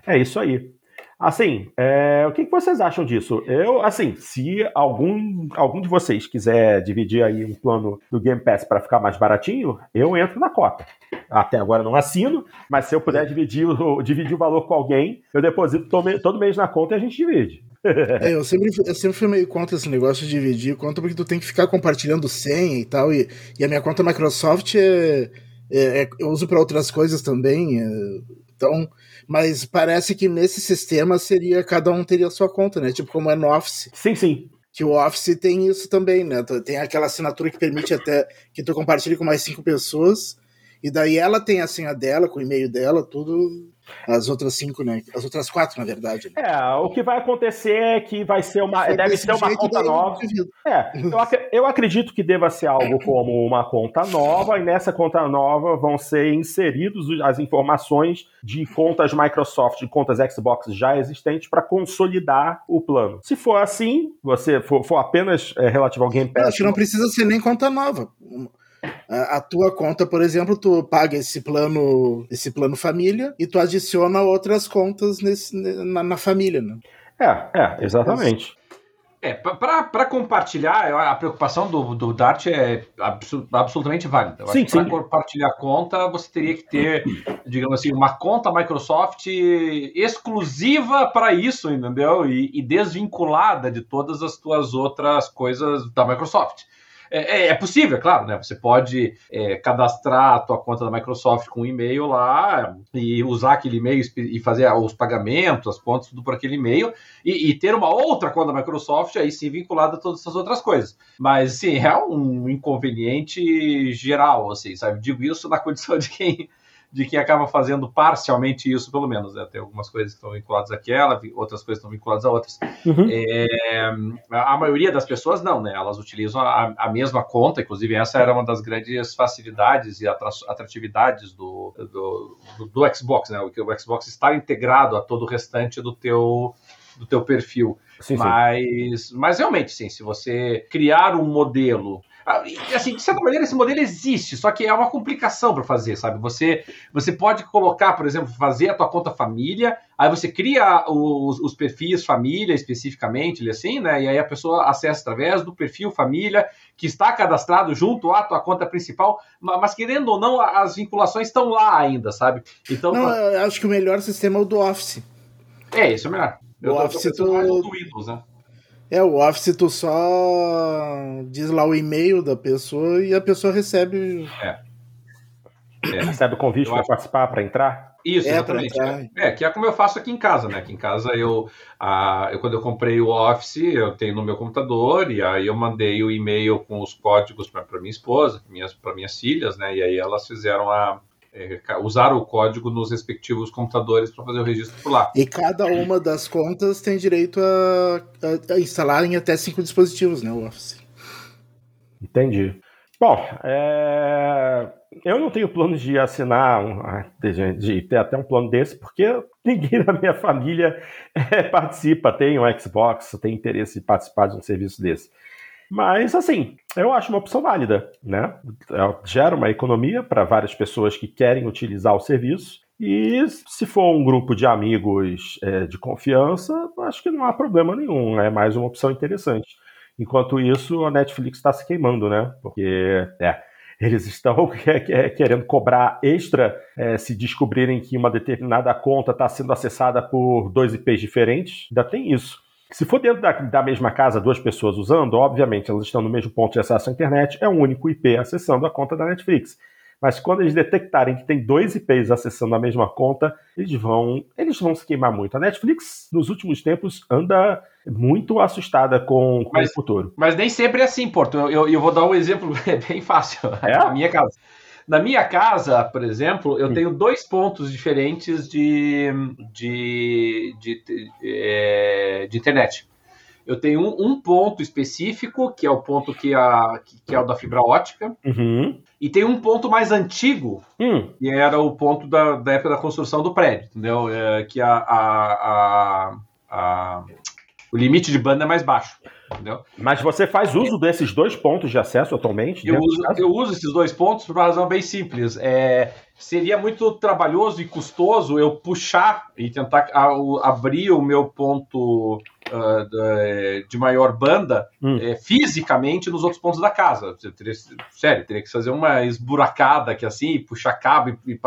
é isso aí. Assim, é, o que, vocês acham disso? Eu, assim, se algum, algum de vocês quiser dividir aí um plano do Game Pass para ficar mais baratinho, eu entro na cota. Até agora não assino, mas se eu puder dividir o, dividir o valor com alguém, eu deposito todo, todo mês na conta e a gente divide. É, eu sempre, eu sempre fui meio contra esse negócio de dividir conta, porque tu tem que ficar compartilhando senha e tal, e, e a minha conta Microsoft é, é, é eu uso para outras coisas também, é, então mas parece que nesse sistema seria cada um teria a sua conta, né? Tipo como é no Office. Sim, sim. Que o Office tem isso também, né? Tem aquela assinatura que permite até que tu compartilhe com mais cinco pessoas. E daí ela tem a senha dela, com o e-mail dela, tudo as outras cinco, né? As outras quatro, na verdade. Né? É, o que vai acontecer é que vai ser uma. deve ser uma conta nova. É, eu, ac eu acredito que deva ser algo como uma conta nova, e nessa conta nova vão ser inseridos as informações de contas Microsoft, de contas Xbox já existentes, para consolidar o plano. Se for assim, você for, for apenas é, relativo ao Game Pass. Acho que não precisa ser nem conta nova a, tua conta, por exemplo, tu paga esse plano, esse plano família e tu adiciona outras contas nesse, na, na família, né? É, é, exatamente. É, para compartilhar, a preocupação do, do Dart é absolutamente válida. sim, Para compartilhar a conta, você teria que ter, digamos assim, uma conta Microsoft exclusiva para isso, entendeu? E, e desvinculada de todas as suas outras coisas da Microsoft. É, é, é, possível, é claro, né? Você pode é, cadastrar a tua conta da Microsoft com um e-mail lá e usar aquele e-mail e fazer os pagamentos, as contas, tudo por aquele e-mail e, e, ter uma outra conta da Microsoft aí sim vinculada a todas essas outras coisas. Mas, sim, é um inconveniente geral, assim, sabe? Digo isso na condição de quem de quem acaba fazendo parcialmente isso, pelo menos. Né? Tem algumas coisas que estão vinculadas àquela, outras coisas estão vinculadas a outras. Uhum. É, a maioria das pessoas não, né? Elas utilizam a, a, mesma conta, inclusive essa era uma das grandes facilidades e atratividades do, do, do, do Xbox, né? O, o Xbox estar integrado a todo o restante do teu do teu perfil. Sim, mas, sim. mas realmente, sim, se você criar um modelo assim, de certa maneira, esse modelo existe, só que é uma complicação para fazer, sabe? Você, você pode colocar, por exemplo, fazer a tua conta família, aí você cria os, os perfis família especificamente, assim, né? E aí a pessoa acessa através do perfil família, que está cadastrado junto à tua conta principal, mas querendo ou não, as vinculações estão lá ainda, sabe? Então, não, eu acho que o melhor sistema é o do Office. É, isso é o melhor. O eu Office tô, tô tu... do Windows, né? É, o Office tu só diz lá o e-mail da pessoa e a pessoa recebe. É. é. Recebe o convite para participar, para entrar? Isso, é, exatamente. É, que é como eu faço aqui em casa, né? Aqui em casa eu, a, eu quando eu comprei o Office, eu tenho no meu computador e aí eu mandei o e-mail com os códigos para minha esposa, para minhas filhas, né? E aí elas fizeram a, é, usar o código nos respectivos computadores para fazer o registro por lá. E cada uma das contas tem direito a, a, a instalar em até cinco dispositivos, né, o Office. Entendi. Bom, é... eu não tenho planos de assinar, um, de ter até um plano desse, porque ninguém da minha família é, participa, tem um Xbox, tem interesse em participar de um serviço desse. Mas, assim, eu acho uma opção válida, né? É, gera uma economia para várias pessoas que querem utilizar o serviço. E se for um grupo de amigos é, de confiança, acho que não há problema nenhum. É mais uma opção interessante. Enquanto isso, a Netflix está se queimando, né? Porque é, eles estão querendo cobrar extra é, se descobrirem que uma determinada conta está sendo acessada por dois IPs diferentes. Ainda tem isso. Se for dentro da, da, mesma casa, duas pessoas usando, obviamente elas estão no mesmo ponto de acesso à internet, é um único IP acessando a conta da Netflix. Mas quando eles detectarem que tem dois IPs acessando a mesma conta, eles vão, eles vão se queimar muito. A Netflix, nos últimos tempos, anda muito assustada com, com mas, o futuro. Mas nem sempre é assim, Porto. Eu, eu, eu vou dar um exemplo bem fácil. É? Na minha casa. Na minha casa, por exemplo, eu tenho dois pontos diferentes de, de, de, de, é, de internet. Eu tenho um, um, ponto específico, que é o ponto que, a, que é o da fibra ótica, uhum. e tem um ponto mais antigo, hum. que era o ponto da, da época da construção do prédio, entendeu? É, que a, a, a, a, o limite de banda é mais baixo. Entendeu? Mas você faz uso desses dois pontos de acesso atualmente? Eu uso, eu uso esses dois pontos por uma razão bem simples. É, seria muito trabalhoso e custoso eu puxar e tentar abrir o meu ponto uh, de maior banda hum. é, fisicamente nos outros pontos da casa. Teria, sério, teria que fazer uma esburacada que assim, puxar cabo e, e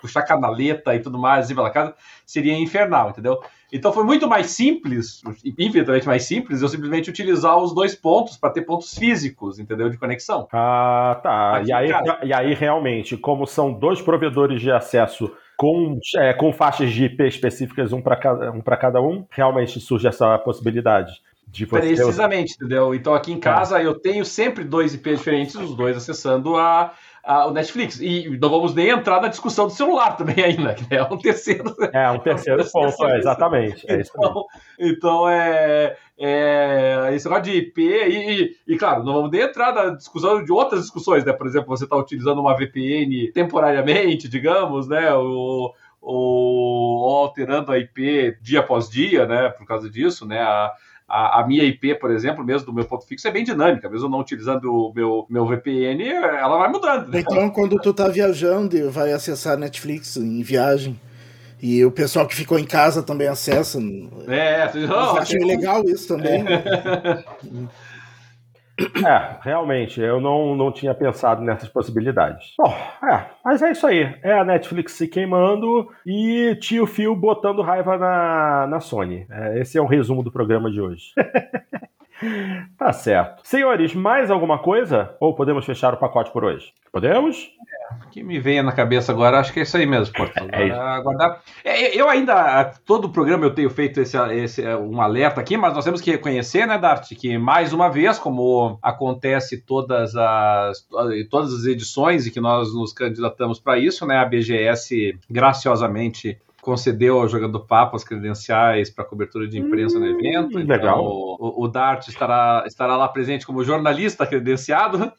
puxar canaleta e tudo mais assim pela casa, seria infernal, entendeu? Então foi muito mais simples, infinitamente mais simples, eu simplesmente utilizar os dois pontos para ter pontos físicos, entendeu? De conexão. Ah, tá. e aí, e aí, realmente, como são dois provedores de acesso com, é, com faixas de IP específicas, um para cada, um cada um, realmente surge essa possibilidade. De você Precisamente, entendeu? Então aqui em casa ah. eu tenho sempre dois IPs diferentes, os dois acessando a, a, o Netflix. E não vamos nem entrar na discussão do celular também ainda, que é um terceiro. É, um terceiro ponto, é, exatamente. É então, então é, é esse negócio de IP, e, e, e, claro, não vamos nem entrar na discussão de outras discussões, né? Por exemplo, você está utilizando uma VPN temporariamente, digamos, né? O, ou alterando a IP dia após dia, né? Por causa disso, né? A, a, a, minha IP, por exemplo, mesmo do meu ponto fixo, é bem dinâmica. Mesmo não utilizando o meu, meu VPN, ela vai mudando. Né? Então, quando tu tá viajando e vai acessar Netflix em viagem, E o pessoal que ficou em casa também acessa. É, eu acho legal isso também. É, realmente, eu não, não tinha pensado nessas possibilidades. Bom, é, mas é isso aí. É a Netflix se queimando e tio Phil botando raiva na, na Sony. É, esse é o resumo do programa de hoje. tá certo. Senhores, mais alguma coisa? Ou podemos fechar o pacote por hoje? Podemos? O que me veio na cabeça agora, acho que é isso aí mesmo, Porto. É aguardar. É, eu ainda, todo o programa eu tenho feito esse, esse, um alerta aqui, mas nós temos que reconhecer, né, Dart, que mais uma vez, como acontece todas as, todas as edições e que nós nos candidatamos para isso, né, a BGS graciosamente concedeu ao Jogando Papo as credenciais para cobertura de imprensa hum, no evento. Então, legal. O, o Dart estará, estará lá presente como jornalista credenciado.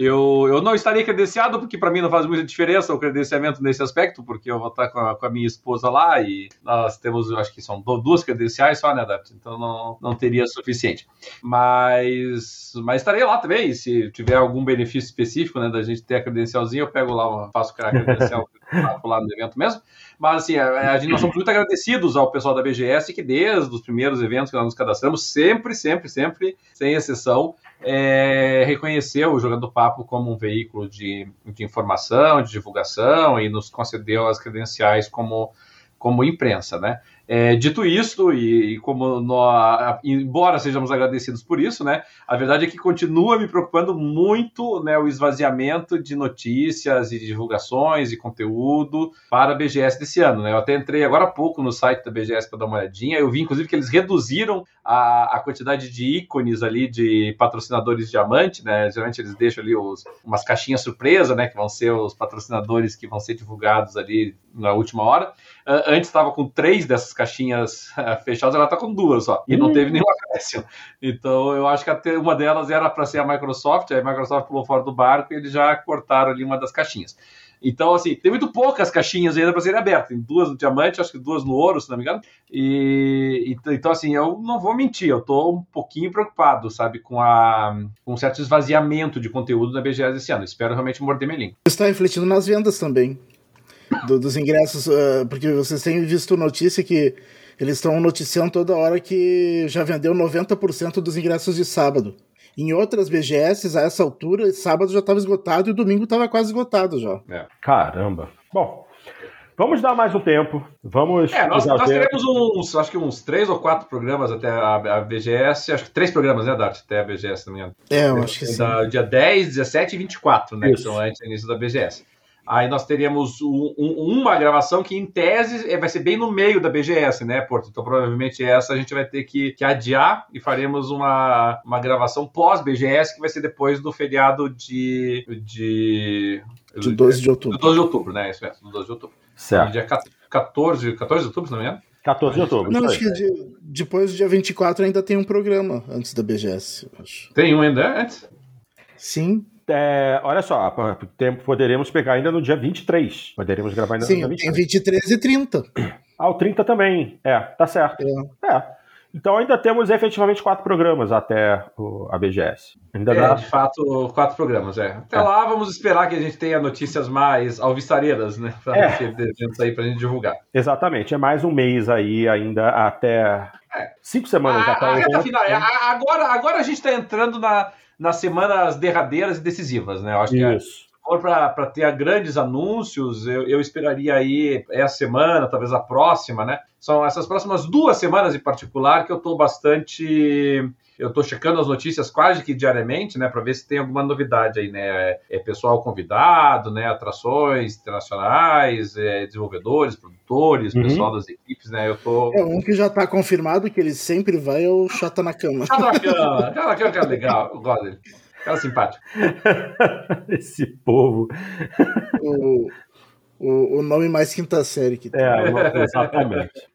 Eu, eu não estaria credenciado, porque para mim não faz muita diferença o credenciamento nesse aspecto, porque eu vou estar com a, com a minha esposa lá e nós temos, acho que são duas credenciais só, né, Adapt? Então não, não teria suficiente. Mas, mas estarei lá também, se tiver algum benefício específico, né, da gente ter a credencialzinha, eu pego lá, faço a credencial lá no evento mesmo. Mas assim, a, a gente, nós somos muito agradecidos ao pessoal da BGS que desde os primeiros eventos que nós nos cadastramos, sempre, sempre, sempre, sem exceção, é, reconheceu o Jogando Papo como um veículo de, de informação, de divulgação e nos concedeu as credenciais como, como imprensa, né? É, dito isso, e, e como nós, embora sejamos agradecidos por isso, né, a verdade é que continua me preocupando muito né, o esvaziamento de notícias e divulgações e conteúdo para a BGS desse ano. Né? Eu até entrei agora há pouco no site da BGS para dar uma olhadinha. Eu vi, inclusive, que eles reduziram a, a quantidade de ícones ali de patrocinadores diamante. Né? Geralmente eles deixam ali os, umas caixinhas surpresa, né, que vão ser os patrocinadores que vão ser divulgados ali na última hora. Antes estava com três dessas caixinhas eh, fechadas, ela está com duas só. E não teve nenhum acréscimo. Então eu acho que uma delas era para ser a Microsoft, aí a Microsoft pulou fora do barco e eles já cortaram ali uma das caixinhas. Então, assim, tem muito poucas caixinhas ainda para serem abertas. Tem duas no diamante, acho que duas no ouro, se não me engano. E, então, assim, eu não vou mentir, eu estou um pouquinho preocupado, sabe, com, a, com um certo esvaziamento de conteúdo da BGS esse ano. Espero realmente morder meu língua. Está refletindo nas vendas também do, dos ingressos, uh, porque vocês têm visto notícia que eles estão noticiando toda hora que já vendeu 90% dos ingressos de sábado. Em outras BGS, a essa altura, sábado já estava esgotado e o domingo estava quase esgotado já. É. Caramba. Bom, Vamos dar mais um tempo. Vamos. É, nós, nós teremos uns, acho que uns três ou quatro programas até a, a BGS. Acho que três programas, né, Dart? Até a BGS também. É, eu acho que sim. Da, dia 10, 17 e 24, né? Isso. Que são antes do início da BGS. Aí nós teríamos um, um, uma gravação que, em tese, é, vai ser bem no meio da BGS, né, Porto? Então, provavelmente essa a gente vai ter que, que adiar e faremos uma, uma gravação pós-BGS, que vai ser depois do feriado de. de. De 12 de outubro. 12 de outubro, né? Isso mesmo, do 12 de outubro. Certo. Dia 14, 14 de outubro, se não me engano? 14 de outubro. Não, acho que de, depois do dia 24 ainda tem um programa antes da BGS, acho. Tem um ainda antes? Sim. É, olha só, poderemos pegar ainda no dia 23. Poderemos gravar ainda Sim, no dia 23. Tem 23 e 30. Ah, o 30 também. É, tá certo. É. é. Então ainda temos efetivamente quatro programas até a BGS. Ainda é, dá... de fato, quatro programas, é. Até é. lá vamos esperar que a gente tenha notícias mais alvistareiras, né? Para é. aí pra gente divulgar. Exatamente, é mais um mês aí ainda até. É. Cinco semanas a, até a, o. Final, agora, agora a gente está entrando na nas semanas derradeiras e decisivas, né? Eu acho Isso. que para ter grandes anúncios, eu, eu, esperaria aí essa semana, talvez a próxima, né? São essas próximas duas semanas em particular que eu estou bastante eu estou checando as notícias quase que diariamente, né, para ver se tem alguma novidade aí, né, é, é pessoal convidado, né, atrações internacionais, é, desenvolvedores, produtores, uhum. pessoal das equipes, né, eu tô... É, um que já está confirmado que ele sempre vai é o Chata na Cama. Chata na Cama, Chata na Cama, cara legal, eu gosto dele. Cara simpático. Esse povo. O, o, o, nome mais quinta série que tem. É, exatamente.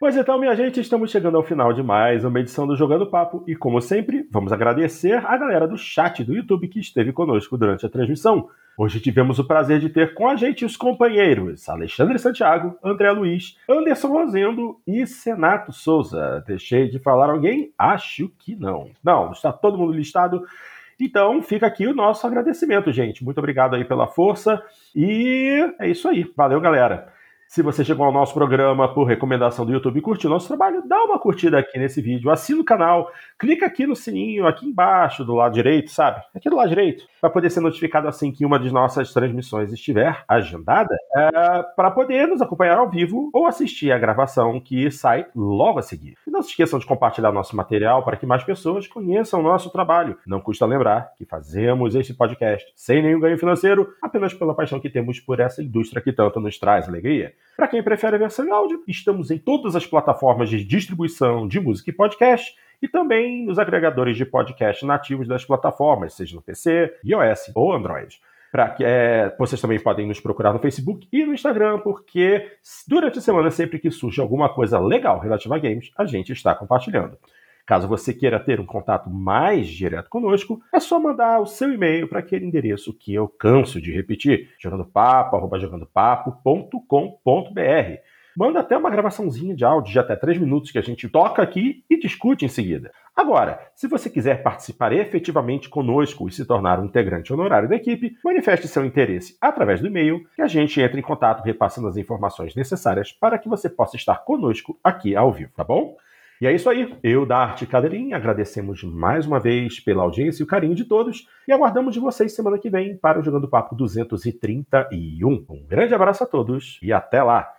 Pois então, minha gente, estamos chegando ao final de mais uma edição do Jogando Papo e, como sempre, vamos agradecer a galera do chat do YouTube que esteve conosco durante a transmissão. Hoje tivemos o prazer de ter com a gente os companheiros Alexandre Santiago, André Luiz, Anderson Rosendo e Senato Souza. Deixei de falar alguém? Acho que não. Não, está todo mundo listado. Então, fica aqui o nosso agradecimento, gente. Muito obrigado aí pela força e é isso aí. Valeu, galera. Se você chegou ao nosso programa por recomendação do YouTube e curtiu nosso trabalho, dá uma curtida aqui nesse vídeo, assina o canal, clica aqui no sininho, aqui embaixo, do lado direito, sabe? Aqui do lado direito, para poder ser notificado assim que uma de nossas transmissões estiver agendada, é, para poder nos acompanhar ao vivo ou assistir a gravação que sai logo a seguir. E não se esqueçam de compartilhar nosso material para que mais pessoas conheçam o nosso trabalho. Não custa lembrar que fazemos este podcast sem nenhum ganho financeiro, apenas pela paixão que temos por essa indústria que tanto nos traz alegria. Para quem prefere a versão em áudio, estamos em todas as plataformas de distribuição de música e podcast e também nos agregadores de podcast nativos das plataformas, seja no PC, iOS ou Android. Pra é, vocês também podem nos procurar no Facebook e no Instagram, porque durante a semana, sempre que surge alguma coisa legal relativa a games, a gente está compartilhando. Caso você queira ter um contato mais direto conosco, é só mandar o seu e-mail para aquele endereço que eu canso de repetir, jogandopapo.jogandopapo.com.br. Manda até uma gravaçãozinha de áudio de até 3 minutos que a gente toca aqui e discute em seguida. Agora, se você quiser participar efetivamente conosco e se tornar um integrante honorário da equipe, manifeste seu interesse através do e-mail que a gente entra em contato repassando as informações necessárias para que você possa estar conosco aqui ao vivo, tá bom? E é isso aí. Eu, da Arte Cadeirinha, agradecemos mais uma vez pela audiência e o carinho de todos e aguardamos de vocês semana que vem para o Jogando Papo 231. Um grande abraço a todos e até lá!